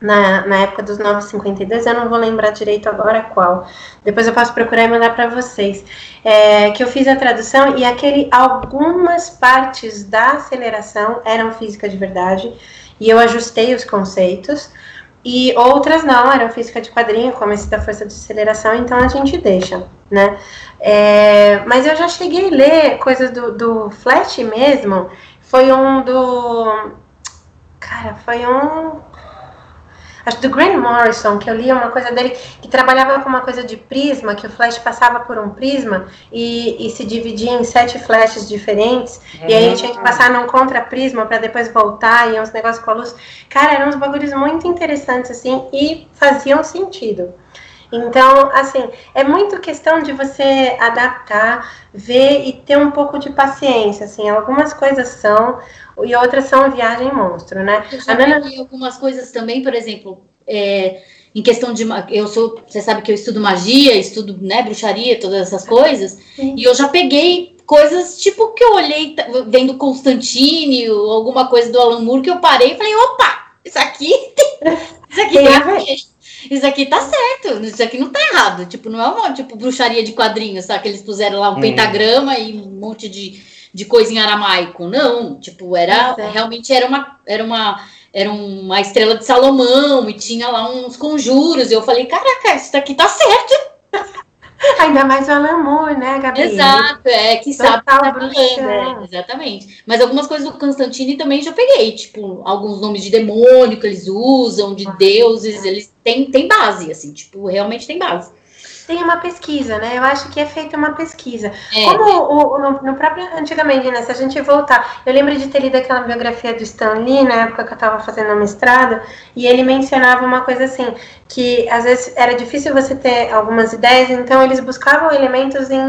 na, na época dos 952, eu não vou lembrar direito agora qual. Depois eu posso procurar e mandar para vocês. É, que eu fiz a tradução e aquele algumas partes da aceleração eram física de verdade e eu ajustei os conceitos. E outras não, eram física de quadrinho, como esse da força de aceleração, então a gente deixa, né? É, mas eu já cheguei a ler coisas do, do Flash mesmo, foi um do. Cara, foi um acho do Grant Morrison, que eu li uma coisa dele que trabalhava com uma coisa de prisma, que o flash passava por um prisma e, e se dividia em sete flashes diferentes, uhum. e aí uhum. tinha que passar num contra-prisma para depois voltar e uns negócios com a luz. Cara, eram uns bagulhos muito interessantes, assim, e faziam sentido. Então, assim, é muito questão de você adaptar, ver e ter um pouco de paciência, assim, algumas coisas são, e outras são viagem monstro, né? Eu já Nana... algumas coisas também, por exemplo, é, em questão de eu sou, você sabe que eu estudo magia, estudo, né, bruxaria, todas essas coisas, Sim. e eu já peguei coisas tipo que eu olhei vendo Constantine ou alguma coisa do Alan Moore que eu parei e falei, opa, isso aqui isso aqui tem, tem a ver. Isso aqui tá certo, isso aqui não tá errado. Tipo, não é uma tipo bruxaria de quadrinhos, sabe? Que eles puseram lá um hum. pentagrama e um monte de de coisa em aramaico. Não, tipo, era é. realmente era uma era uma era uma estrela de Salomão e tinha lá uns conjuros. E eu falei, caraca, isso daqui tá certo. Ainda mais o amor, né, Gabi? Exato, é, que sabe tá falando, é, exatamente. Mas algumas coisas do Constantine também já peguei, tipo, alguns nomes de demônio que eles usam, de deuses, eles têm, têm base, assim, tipo, realmente tem base tem uma pesquisa, né? Eu acho que é feita uma pesquisa. É. Como o, o, no, no, próprio, antigamente, né? Se a gente voltar, eu lembro de ter lido aquela biografia do Stan Lee, na época que eu estava fazendo mestrado, e ele mencionava uma coisa assim, que às vezes era difícil você ter algumas ideias, então eles buscavam elementos em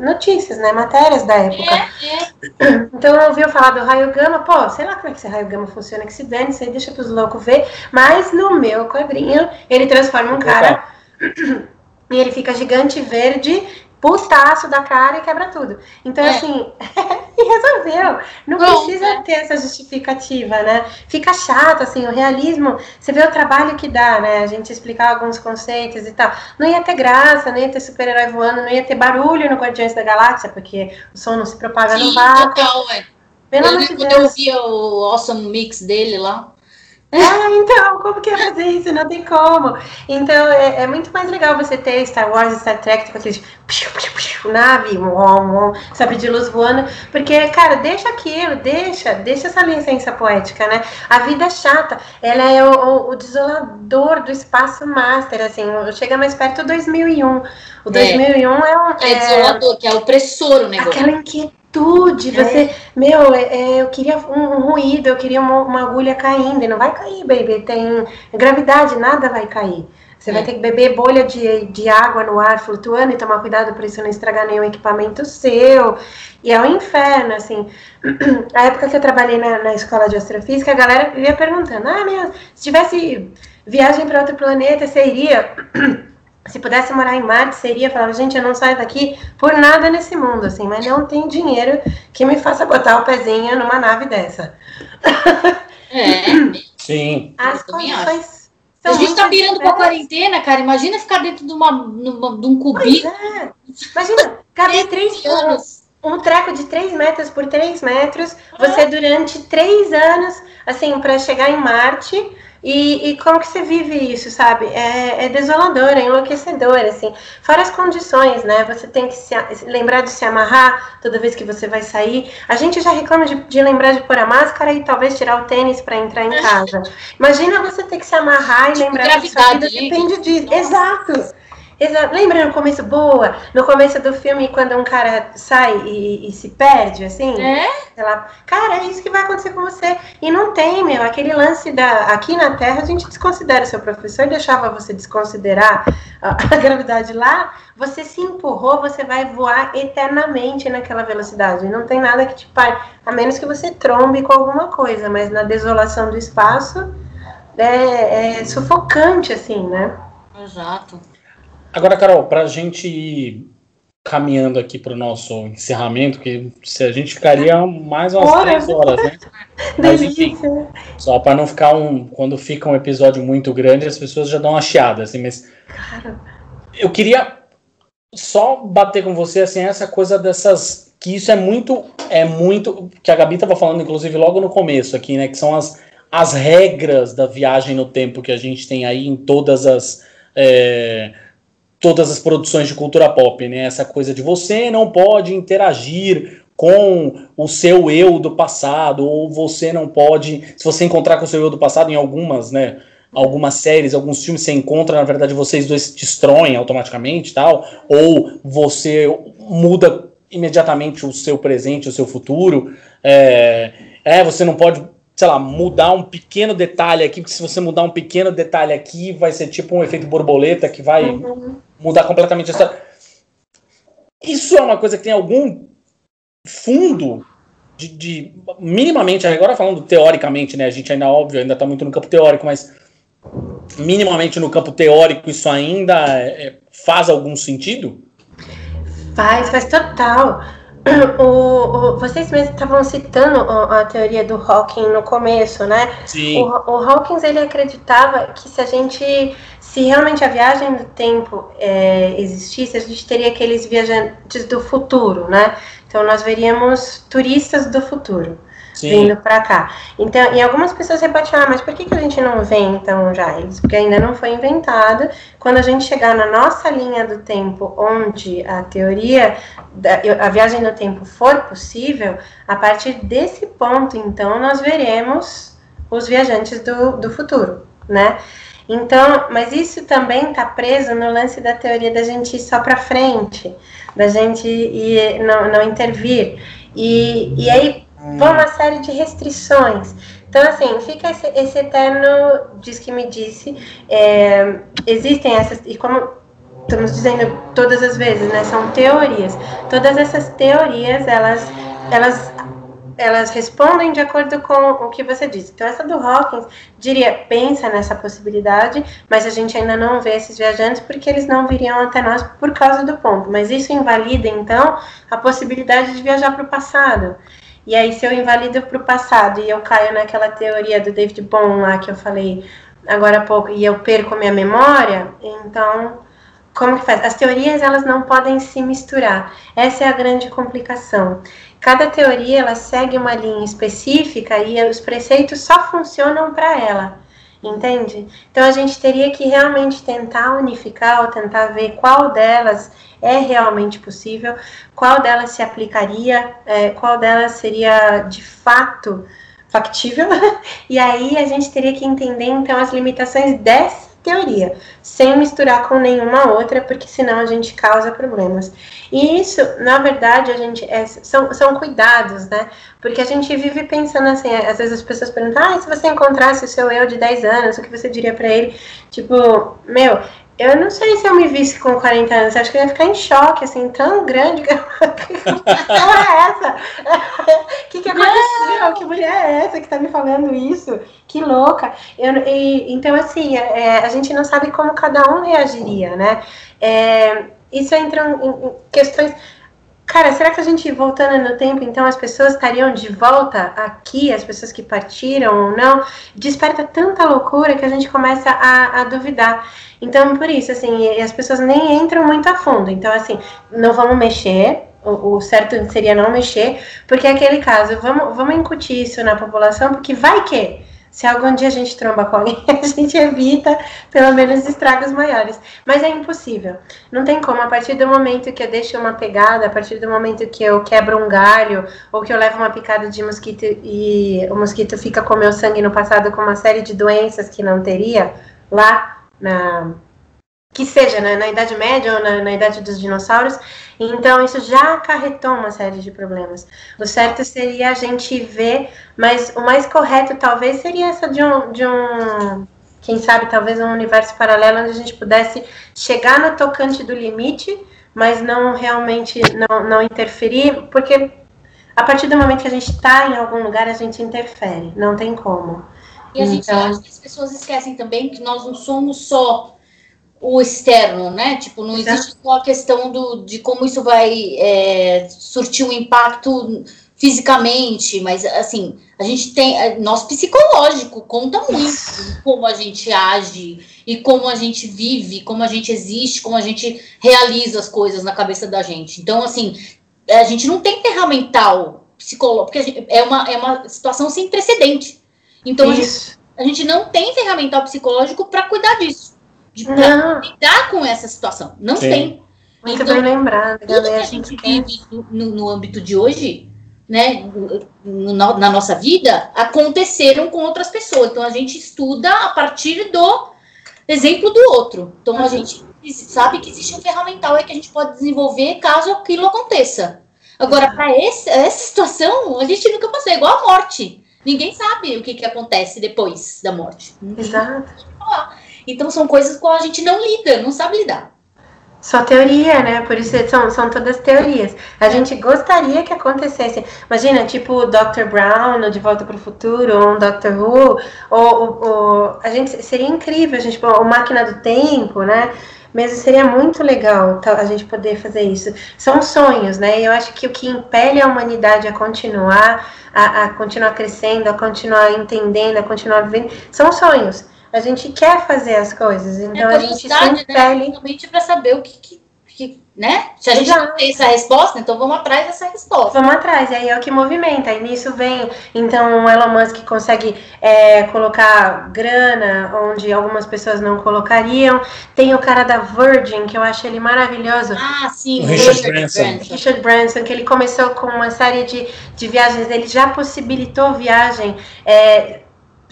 notícias, né? Matérias da época. É, é. Então eu ouvi falar do raio gama, pô, sei lá como é que esse raio gama funciona, que se dane, isso aí deixa pros loucos ver, mas no meu quadrinho ele transforma um cara. e ele fica gigante verde, putaço da cara e quebra tudo. Então, é. assim, e resolveu. Não Bom, precisa né? ter essa justificativa, né? Fica chato, assim, o realismo, você vê o trabalho que dá, né? A gente explicar alguns conceitos e tal. Não ia ter graça, não ia ter super-herói voando, não ia ter barulho no Guardiões da Galáxia, porque o som não se propaga Sim, no vácuo. Total, é. Pelo eu, de eu via o Awesome Mix dele lá, ah, então, como que é fazer isso? Não tem como. Então, é, é, muito mais legal você ter Star Wars, Star Trek, com aqueles nave, sabe, de luz voando, porque, cara, deixa aquilo, deixa, deixa essa licença poética, né? A vida é chata, ela é o, o, o desolador do espaço master, assim, chega mais perto do 2001. O 2001 é, é um... É, é desolador, que é opressor o negócio. Aquela inquietude é. você, meu, é, é, eu queria um, um, ruído, eu queria uma, uma, agulha caindo, e não vai cair, baby, tem gravidade, nada vai cair. Você é. vai ter que beber bolha de, de água no ar flutuando e tomar cuidado para isso não estragar nenhum equipamento seu. E é um inferno, assim. A época que eu trabalhei na, na escola de astrofísica, a galera ia perguntando: ah, meu, se tivesse viagem para outro planeta, você iria? se pudesse morar em Marte, seria, falava, gente, eu não saio daqui por nada nesse mundo, assim, mas não tem dinheiro que me faça botar o pezinho numa nave dessa. É. Sim. As condições. A gente tá pirando com a quarentena, cara. Imagina ficar dentro de, uma, numa, de um cubículo. É. Imagina, caber três anos. um treco de 3 metros por 3 metros, você durante 3 anos, assim, para chegar em Marte. E, e, como que você vive isso, sabe? É, é, desolador, é enlouquecedor, assim. Fora as condições, né? Você tem que se, lembrar de se amarrar toda vez que você vai sair. A gente já reclama de, de lembrar de pôr a máscara e talvez tirar o tênis para entrar em casa. Imagina você ter que se amarrar e lembrar que sua vida depende disso. Exato! Lembra no começo boa? No começo do filme, quando um cara sai e, e se perde, assim? É? Ela, cara, é isso que vai acontecer com você. E não tem, meu, aquele lance da. Aqui na Terra a gente desconsidera. Seu professor deixava você desconsiderar a, a gravidade lá, você se empurrou, você vai voar eternamente naquela velocidade. Não tem nada que te pare. A menos que você trombe com alguma coisa, mas na desolação do espaço é, é sufocante, assim, né? Exato. Agora, Carol, para a gente ir caminhando aqui para o nosso encerramento, que se a gente ficaria mais umas três horas, né? Mas enfim, só para não ficar um. Quando fica um episódio muito grande, as pessoas já dão uma chiada, assim, mas. Eu queria só bater com você, assim, essa coisa dessas. Que isso é muito. É muito. Que a Gabi estava falando, inclusive, logo no começo aqui, né? Que são as, as regras da viagem no tempo que a gente tem aí em todas as. É, todas as produções de cultura pop, né? Essa coisa de você não pode interagir com o seu eu do passado, ou você não pode, se você encontrar com o seu eu do passado em algumas, né, algumas séries, alguns filmes você encontra, na verdade vocês dois se destroem automaticamente, tal, ou você muda imediatamente o seu presente, o seu futuro, é, é você não pode sei lá, mudar um pequeno detalhe aqui, porque se você mudar um pequeno detalhe aqui, vai ser tipo um efeito borboleta que vai uhum. mudar completamente a história. Isso é uma coisa que tem algum fundo de, de, minimamente, agora falando teoricamente, né? A gente ainda, óbvio, ainda está muito no campo teórico, mas minimamente no campo teórico isso ainda é, faz algum sentido? Faz, faz total. O, o, vocês mesmos estavam citando a, a, teoria do Hawking no começo, né? Sim. O, o Hawkins ele acreditava que se a gente, se realmente a viagem do tempo é, existisse, a gente teria aqueles viajantes do futuro, né? Então nós veríamos turistas do futuro. Sim. vindo para cá. Então, e algumas pessoas rebatem, ah, mas por que, que a gente não vê então já eles? Porque ainda não foi inventado. Quando a gente chegar na nossa linha do tempo, onde a teoria, da, a viagem no tempo for possível, a partir desse ponto, então, nós veremos os viajantes do, do futuro, né? Então, mas isso também está preso no lance da teoria da gente ir só para frente, da gente ir, não, não intervir. E, e aí, vão uma série de restrições. Então, assim, fica esse, esse eterno diz que me disse. É, existem essas, e como estamos dizendo todas as vezes, né, são teorias. Todas essas teorias, elas, elas, elas respondem de acordo com o que você diz. Então, essa do Hawkins, diria, pensa nessa possibilidade, mas a gente ainda não vê esses viajantes porque eles não viriam até nós por causa do ponto. Mas isso invalida, então, a possibilidade de viajar para o passado. E aí, se eu invalido para o passado e eu caio naquela teoria do David Bohm lá que eu falei agora há pouco e eu perco minha memória, então como que faz? As teorias elas não podem se misturar. Essa é a grande complicação. Cada teoria ela segue uma linha específica e os preceitos só funcionam para ela entende? Então a gente teria que realmente tentar unificar ou tentar ver qual delas é realmente possível, qual delas se aplicaria, é, qual delas seria de fato factível, e aí a gente teria que entender então as limitações dessa teoria, sem misturar com nenhuma outra, porque senão a gente causa problemas. E isso, na verdade, a gente é, são, são cuidados, né? Porque a gente vive pensando assim, às vezes as pessoas perguntam, ah, se você encontrasse o seu eu de 10 anos, o que você diria para ele? Tipo, meu, eu não sei se eu me visse com 40 anos, acho que eu ia ficar em choque, assim, tão grande. que porra é essa? O que, que aconteceu? Que mulher é essa que tá me falando isso? Que louca. Eu, e, então, assim, é, a gente não sabe como cada um reagiria, né? É, isso entra em, em questões. Cara, será que a gente voltando no tempo, então as pessoas estariam de volta aqui, as pessoas que partiram ou não? Desperta tanta loucura que a gente começa a, a duvidar. Então, por isso, assim, as pessoas nem entram muito a fundo. Então, assim, não vamos mexer, o, certo seria não mexer, porque é aquele caso, vamos, vamos incutir isso na população, porque vai que se algum dia a gente tromba com alguém, a gente evita pelo menos estragos maiores. Mas é impossível. Não tem como. A partir do momento que eu deixo uma pegada, a partir do momento que eu quebro um galho, ou que eu levo uma picada de mosquito e o mosquito fica com meu sangue no passado com uma série de doenças que não teria lá na, que seja né, na Idade Média ou na, na, Idade dos Dinossauros. Então, isso já acarretou uma série de problemas. O certo seria a gente ver, mas o mais correto talvez seria essa de um, de um quem sabe, talvez um universo paralelo onde a gente pudesse chegar no tocante do limite, mas não realmente não, não interferir, porque a partir do momento que a gente está em algum lugar, a gente interfere, não tem como. E a gente então... acha que as pessoas esquecem também que nós não somos só o externo, né? Tipo, não existe só a questão do, de como isso vai é, surtir um impacto fisicamente, mas assim, a gente tem. Nosso psicológico conta muito como a gente age e como a gente vive, como a gente existe, como a gente realiza as coisas na cabeça da gente. Então, assim, a gente não tem ferramental psicológico, porque é, uma, é uma situação sem precedente. Então, a gente, a gente não tem ferramental psicológico para cuidar disso de lidar com essa situação. Não Sim. tem. Muito então, bem lembrado. Tudo que a gente vive no, no, âmbito de hoje, né, no, na nossa vida, aconteceram com outras pessoas. Então a gente estuda a partir do exemplo do outro. Então uhum. a gente sabe que existe um ferramental aí que a gente pode desenvolver caso aquilo aconteça. Agora, para essa situação, a gente nunca passou, é igual a morte. Ninguém sabe o que, que acontece depois da morte. Exato. Então são coisas com a gente não lida, não sabe lidar. Só teoria, né? Por isso são, são todas teorias. A gente gostaria que acontecesse. Imagina, tipo o Dr. Brown, ou De Volta para o Futuro, ou um Dr. Who, ou, ou, a gente seria incrível, a gente, o Máquina do Tempo, né? Mesmo seria muito legal a gente poder fazer isso. São sonhos, né? Eu acho que o que impele a humanidade a continuar, a, a continuar crescendo, a continuar entendendo, a continuar vivendo, são sonhos. A gente quer fazer as coisas, então é a gente sempre né? Realmente para saber o que, que, que, né? Se a gente Exato. não tem essa resposta, então vamos atrás dessa resposta. Vamos atrás, e aí é o que movimenta. E nisso vem, então, o Elon Musk consegue é, colocar grana onde algumas pessoas não colocariam. Tem o cara da Virgin, que eu acho ele maravilhoso. Ah, sim, o Richard, Richard Branson. Branson. Richard Branson, que ele começou com uma série de, de viagens, ele já possibilitou viagem. É,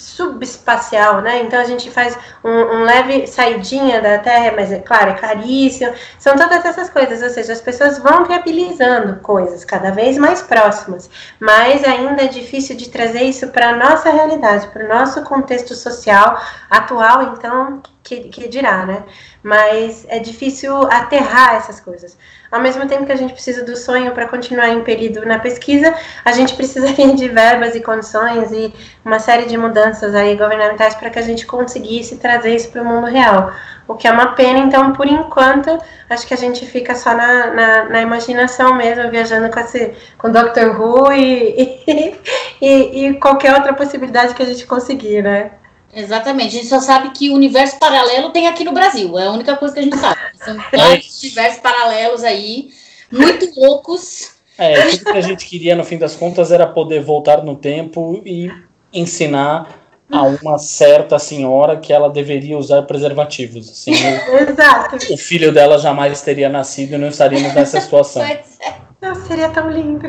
subespacial, né? Então a gente faz um, um, leve saidinha da Terra, mas é claro, é caríssimo. São todas essas coisas, ou seja, as pessoas vão viabilizando coisas cada vez mais próximas, mas ainda é difícil de trazer isso para a nossa realidade, para o nosso contexto social atual, então, que, que dirá, né? Mas é difícil aterrar essas coisas. Ao mesmo tempo que a gente precisa do sonho para continuar impelido na pesquisa, a gente precisa de verbas e condições e uma série de mudanças aí governamentais para que a gente conseguisse trazer isso para o mundo real. O que é uma pena, então, por enquanto, acho que a gente fica só na, na, na imaginação mesmo, viajando com, esse, com Doctor Who e, e, e, e qualquer outra possibilidade que a gente conseguir, né? Exatamente. A gente só sabe que o universo paralelo tem aqui no Brasil. É a única coisa que a gente sabe. São é vários universos paralelos aí, muito loucos. É, tudo que a gente queria, no fim das contas, era poder voltar no tempo e ensinar a uma certa senhora que ela deveria usar preservativos. Assim, Exato. O filho dela jamais teria nascido e não estaríamos nessa situação. Nossa, seria tão lindo.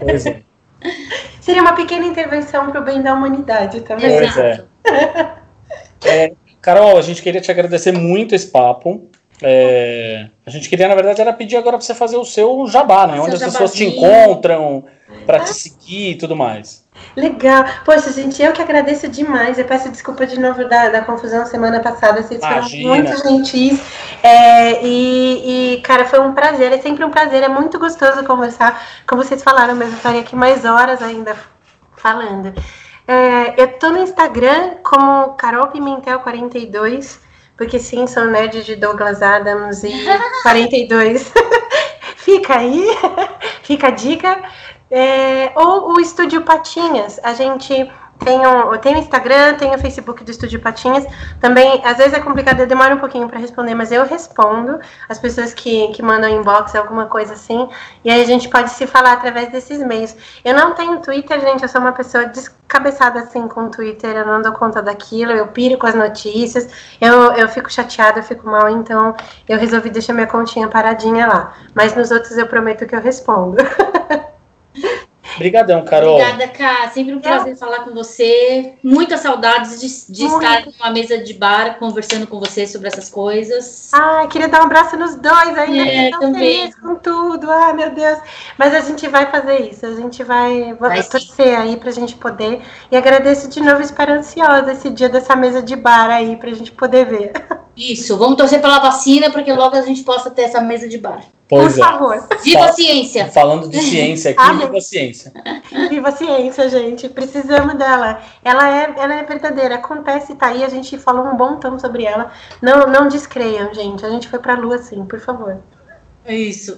Pois é. Seria uma pequena intervenção para o bem da humanidade também. Pois é. É. Carol, a gente queria te agradecer muito esse papo. É, a gente queria, na verdade, era pedir agora para você fazer o seu jabá, né? Seu Onde as pessoas te encontram para te seguir e tudo mais. Legal. Poxa, gente, eu que agradeço demais. Eu peço desculpa de novo da, da confusão semana passada. Vocês Imagina. foram muito gentis. É, e, e, cara, foi um prazer. É sempre um prazer. É muito gostoso conversar. Como vocês falaram, mas eu estaria aqui mais horas ainda falando. É, eu tô no Instagram como Carol Pimentel42, porque sim, sou nerd de Douglas Adams e 42. fica aí, fica a dica. É, ou o Estúdio Patinhas, a gente Tenho, eu tenho Instagram, tenho o Facebook do Estúdio Patinhas. Também, às vezes é complicado, eu demoro um pouquinho para responder, mas eu respondo as pessoas que, que mandam inbox, alguma coisa assim. E aí a gente pode se falar através desses meios. Eu não tenho Twitter, gente, eu sou uma pessoa descabeçada assim com o Twitter, eu não dou conta daquilo, eu piro com as notícias, eu, eu fico chateada, eu fico mal, então eu resolvi deixar minha continha paradinha lá. Mas nos outros eu prometo que eu respondo. Obrigadão, Carol. Obrigada, Cá. Sempre um prazer falar com você. Muitas saudades de, de estar numa mesa de bar conversando com você sobre essas coisas. Ai, queria dar um abraço nos dois ainda. É, que tão também. feliz com tudo. Ai, meu Deus. Mas a gente vai fazer isso. A gente vai, Vai sim. torcer aí pra gente poder. E agradeço de novo, espero ansiosa esse dia dessa mesa de bar aí pra gente poder ver. Isso, vamos torcer pela vacina para que logo a gente possa ter essa mesa de bar. Pois Por é. favor. Viva a ciência! Falando de ciência aqui, Amém. viva a ciência. Viva a ciência, gente. Precisamos dela. Ela é, ela é verdadeira. Acontece, tá aí. A gente falou um bom tom sobre ela. Não, não descreiam, gente. A gente foi pra lua sim, por favor. Isso.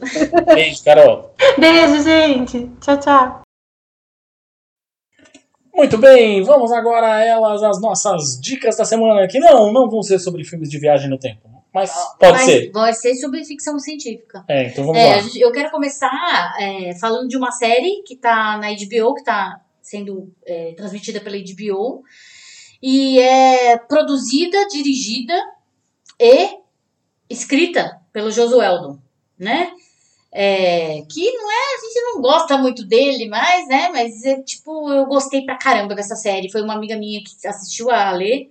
Beijo, Carol. Beijo, gente. Tchau, tchau. Muito bem, vamos agora a elas, as nossas dicas da semana, que não, não vão ser sobre filmes de viagem no tempo. Mas pode Mas ser. Vai ser sobre ficção científica. É, então vamos É, lá. gente- eu quero começar é, falando de uma série que tá na HBO, que tá sendo é, transmitida pela HBO. E é produzida, dirigida e escrita pelo Josué Eldon, né? É, que não é, a gente não gosta muito dele, mas, né, mas é, tipo, eu gostei pra caramba dessa série. Foi uma amiga minha que assistiu a ler.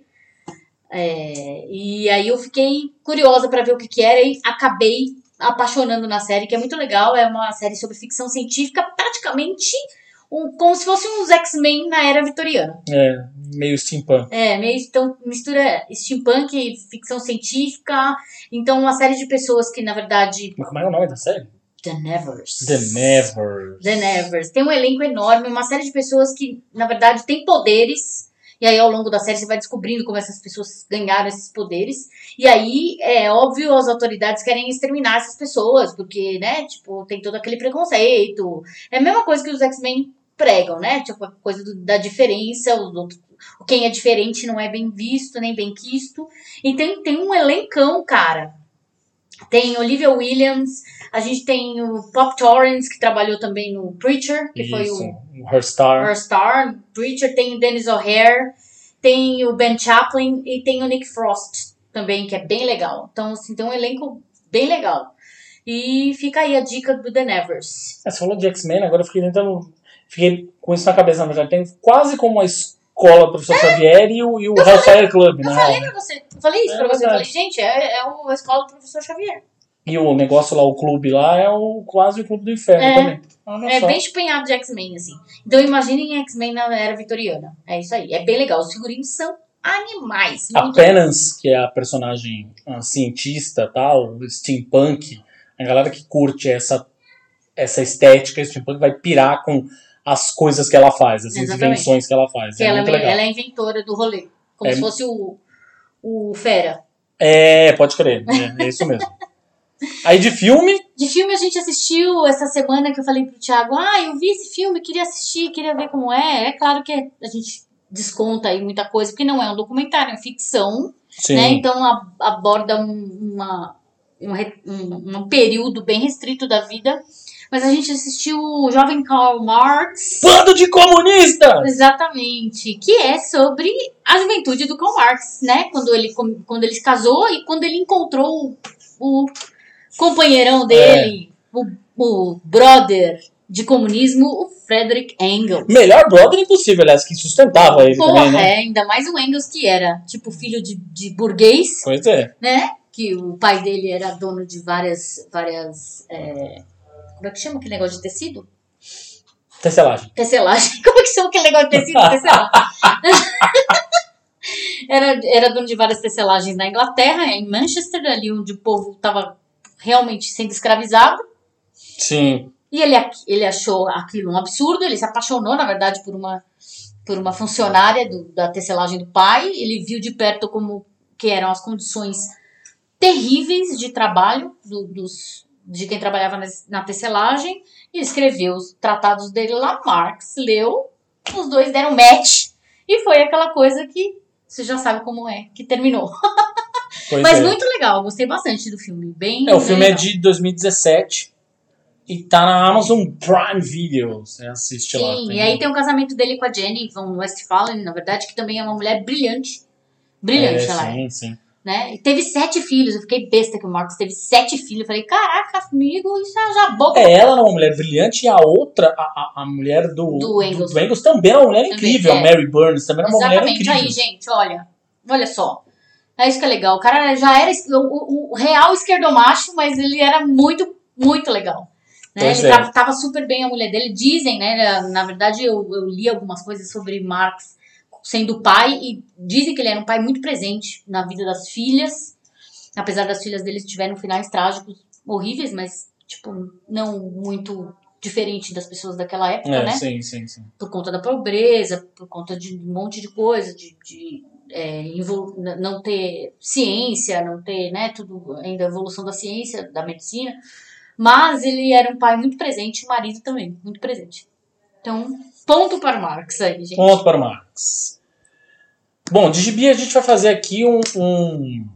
É, e aí eu fiquei curiosa pra ver o que que era e acabei apaixonando na série, que é muito legal. É uma série sobre ficção científica, praticamente um, como se fosse uns X-Men na era vitoriana. É, meio steampunk. É, meio então mistura steampunk e ficção científica. Então, uma série de pessoas que, na verdade, Mas como é o nome da série? The Nevers. The Nevers. The Nevers. Tem um elenco enorme, uma série de pessoas que, na verdade, têm poderes. E aí, ao longo da série, você vai descobrindo como essas pessoas ganharam esses poderes. E aí, é óbvio, as autoridades querem exterminar essas pessoas, porque, né, tipo, tem todo aquele preconceito. É a mesma coisa que os X-Men pregam, né? Tipo, a coisa do- da diferença, o, do- o quem é diferente não é bem visto, nem bem quisto. E tem, tem um elencão, cara. Tem Olivia Williams, a gente tem o Pop Torrens, que trabalhou também no Preacher, que foi Isso, o Her Star. Her Star. Preacher tem o Dennis O'Hare, tem o Ben Chaplin e tem o Nick Frost também, que é bem legal. Então, assim, tem um elenco bem legal. E fica aí a dica do The Nevers. É, você falou de X-Men, agora eu fiquei tentando. Fiquei com isso na cabeça, na verdade. Tem quase como a escola do professor Xavier e o, e o Hellfire Club, É. Eu né? falei pra você, falei isso É pra você, eu falei, verdade. gente, é, é a escola do professor Xavier. E o negócio lá, o clube lá, é o quase o clube do inferno É. também. Olha É só. bem espinhado de X-Men, assim. Então imaginem X-Men na era vitoriana. É isso aí. É bem legal. Os figurinos são animais. A Penance, que é a personagem ah, cientista tal, steampunk, a galera que curte essa, essa estética steampunk vai pirar com as coisas que ela faz, as Exatamente. invenções que ela faz. que é ela, é- ela é a inventora do rolê. Como É. se fosse o, o Fera. É, pode crer, é, é isso mesmo. Aí de filme, De filme a gente assistiu essa semana que eu falei pro Thiago, ah, eu vi esse filme, queria assistir, queria ver como é. É claro que a gente desconta aí muita coisa, porque não é um documentário, é ficção, sim, né? Então a- aborda um, uma, um, um, um período bem restrito da vida. Mas a gente assistiu o Jovem Karl Marx. bando de comunista! Exatamente, que é sobre a juventude do Karl Marx, né? Quando ele, quando ele se casou e quando ele encontrou o, o companheirão dele, o, o brother de comunismo, o Frederick Engels. Melhor brother impossível, aliás, que sustentava ele Porra, também, né? é, ainda mais o Engels que era tipo filho de, de burguês, Pois é. né? Que o pai dele era dono de várias, várias, é, como é que chama aquele negócio de tecido? Tecelagem. Tecelagem. Como é que chama aquele negócio de tecido? Tecelagem. era, era dono de várias tecelagens na Inglaterra, em Manchester, ali onde o povo estava realmente sendo escravizado. Sim. E ele, ele achou aquilo um absurdo, ele se apaixonou, na verdade, por uma, por uma funcionária do- da tecelagem do pai. Ele viu de perto como que eram as condições terríveis de trabalho do- dos, de quem trabalhava na tecelagem e escreveu os tratados dele lá. Marx leu, os dois deram match E foi aquela coisa que você já sabe como é, que terminou. Mas é. muito legal, gostei bastante do filme. Bem, É, o bem filme é legal. de 2017 e tá na Amazon Prime Video. Você assiste lá. Sim, e aí tem o casamento dele com a Jenny Von Westphalen, na verdade, que também é uma mulher brilhante. Brilhante, é, ela é. Sim, sim. Né? E teve sete filhos, eu fiquei besta que o Marcos teve sete filhos. Eu falei, caraca, amigo, isso é já boca. É, ela era uma mulher brilhante e a outra, a, a, a mulher do, Do Engels. do Engels também era uma mulher Também, incrível. é. Mary Burns também era uma mulher Exatamente. incrível. Aí, gente, olha. Olha só. É isso que é legal. O cara já era o, o- o real esquerdomacho, mas ele era muito, muito legal. Né? Pois Ele é. tratava super bem a mulher dele. Dizem, né? Na verdade, eu, eu li algumas coisas sobre Marx sendo pai e dizem que ele era um pai muito presente na vida das filhas. Apesar das filhas dele tiverem finais trágicos horríveis, mas, tipo, não muito diferente das pessoas daquela época, É, né? sim, sim, sim. por conta da pobreza, por conta de um monte de coisa, de, de, é, não ter ciência, não ter, né, tudo ainda evolução da ciência, da medicina. Mas ele era um pai muito presente, e o marido também, muito presente. Então, ponto para o Marx aí, gente. Ponto para o Marx. Bom, de gibi a gente vai fazer aqui um, um,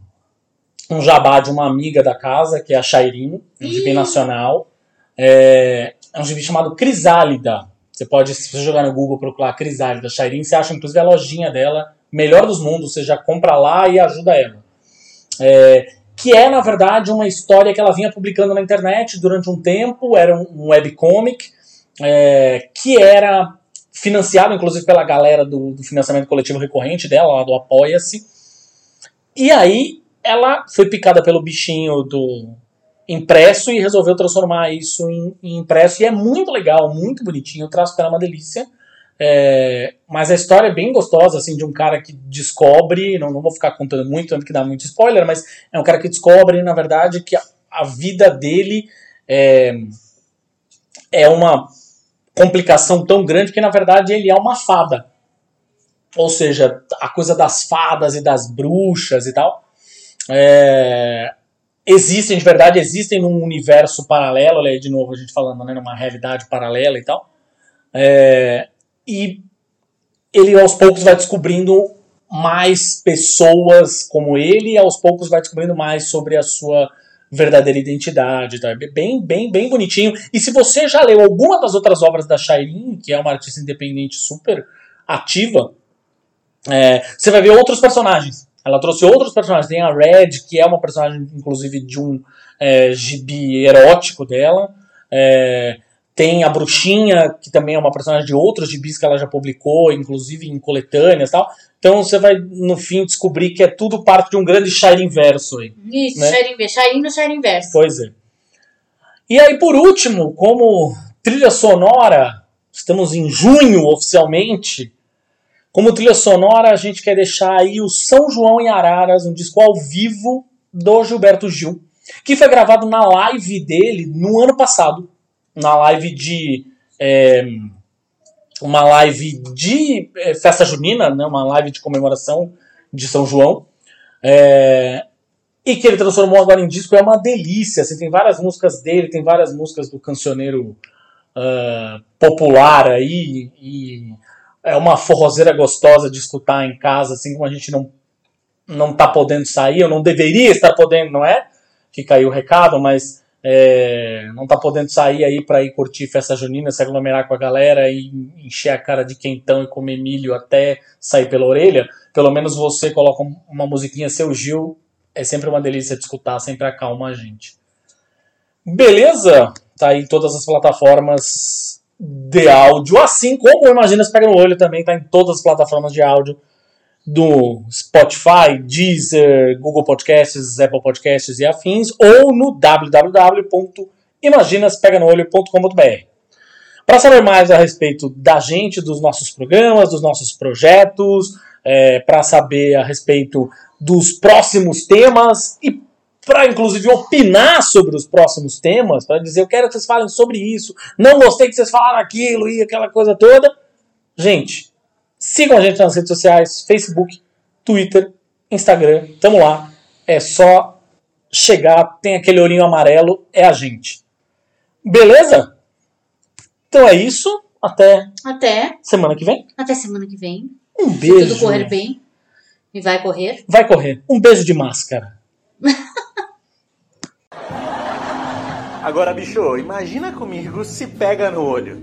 um jabá de uma amiga da casa, que é a Shairin, um gibi nacional. É, é um gibi chamado Crisálida. Você pode, se você jogar no Google, procurar Crisálida, Shairin, você acha inclusive a lojinha dela, melhor dos mundos, você já compra lá e ajuda ela. É, que é, na verdade, uma história que ela vinha publicando na internet durante um tempo, era um, um webcomic, é, que era financiado, inclusive, pela galera do, do financiamento coletivo recorrente dela, lá do Apoia-se. E aí ela foi picada pelo bichinho do impresso e resolveu transformar isso em, em impresso. E é muito legal, muito bonitinho, o traço dela é uma delícia. É, mas a história é bem gostosa, assim, de um cara que descobre, não, não vou ficar contando muito, tanto que dá muito spoiler, mas é um cara que descobre, na verdade, que a, a vida dele é, é uma complicação tão grande que, na verdade, ele é uma fada. Ou seja, a coisa das fadas e das bruxas e tal. É, existem, de verdade, existem num universo paralelo, olha aí de novo a gente falando, né, numa realidade paralela e tal. É, e ele aos poucos vai descobrindo mais pessoas como ele e aos poucos vai descobrindo mais sobre a sua verdadeira identidade, tá? Bem, bem, bem bonitinho. E se você já leu alguma das outras obras da Shairin, que é uma artista independente super ativa, é, você vai ver outros personagens. Ela trouxe outros personagens. Tem a Red, que é uma personagem, inclusive, de um é, gibi erótico dela. É, tem a Bruxinha, que também é uma personagem de outros gibis que ela já publicou, inclusive em coletâneas e tal. Então você vai, no fim, descobrir que é tudo parte de um grande Shairin verso aí. Isso, né? Sharing Verso. Sharing no Sharing Verso. Pois é. E aí, por último, como trilha sonora, estamos em junho oficialmente. Como trilha sonora, a gente quer deixar aí o São João em Araras, um disco ao vivo do Gilberto Gil, que foi gravado na live dele no ano passado. Na live de. é, uma live de é, festa junina, né, uma live de comemoração de São João. É, e que ele transformou agora em disco é uma delícia. Assim, tem várias músicas dele, tem várias músicas do cancioneiro ah, popular aí. E é uma forrozeira gostosa de escutar em casa, assim como a gente não, não tá podendo sair, eu não deveria estar podendo, não é? Fica aí o recado, mas é, não tá podendo sair aí pra ir curtir festa junina, se aglomerar com a galera e encher a cara de quentão e comer milho até sair pela orelha. Pelo menos você coloca uma musiquinha seu Gil é sempre uma delícia de escutar, sempre acalma a gente. Beleza? Tá aí em todas as plataformas de áudio, assim como Imagina Se Pega no Olho também tá em todas as plataformas de áudio do Spotify, Deezer, Google Podcasts, Apple Podcasts e afins, ou no www.imaginasepeganoolho.com.br. Para saber mais a respeito da gente, dos nossos programas, dos nossos projetos, é, para saber a respeito dos próximos temas e para inclusive opinar sobre os próximos temas, para dizer eu quero que vocês falem sobre isso, não gostei que vocês falaram aquilo e aquela coisa toda. Gente, sigam a gente nas redes sociais, Facebook, Twitter, Instagram, tamo lá. É só chegar, tem aquele olhinho amarelo, é a gente. Beleza? Então é isso, até Até, semana que vem. até semana que vem. Um Se beijo. tudo correr bem. E vai correr. Vai correr. Um beijo de máscara. Agora, bicho, imagina comigo se pega no olho.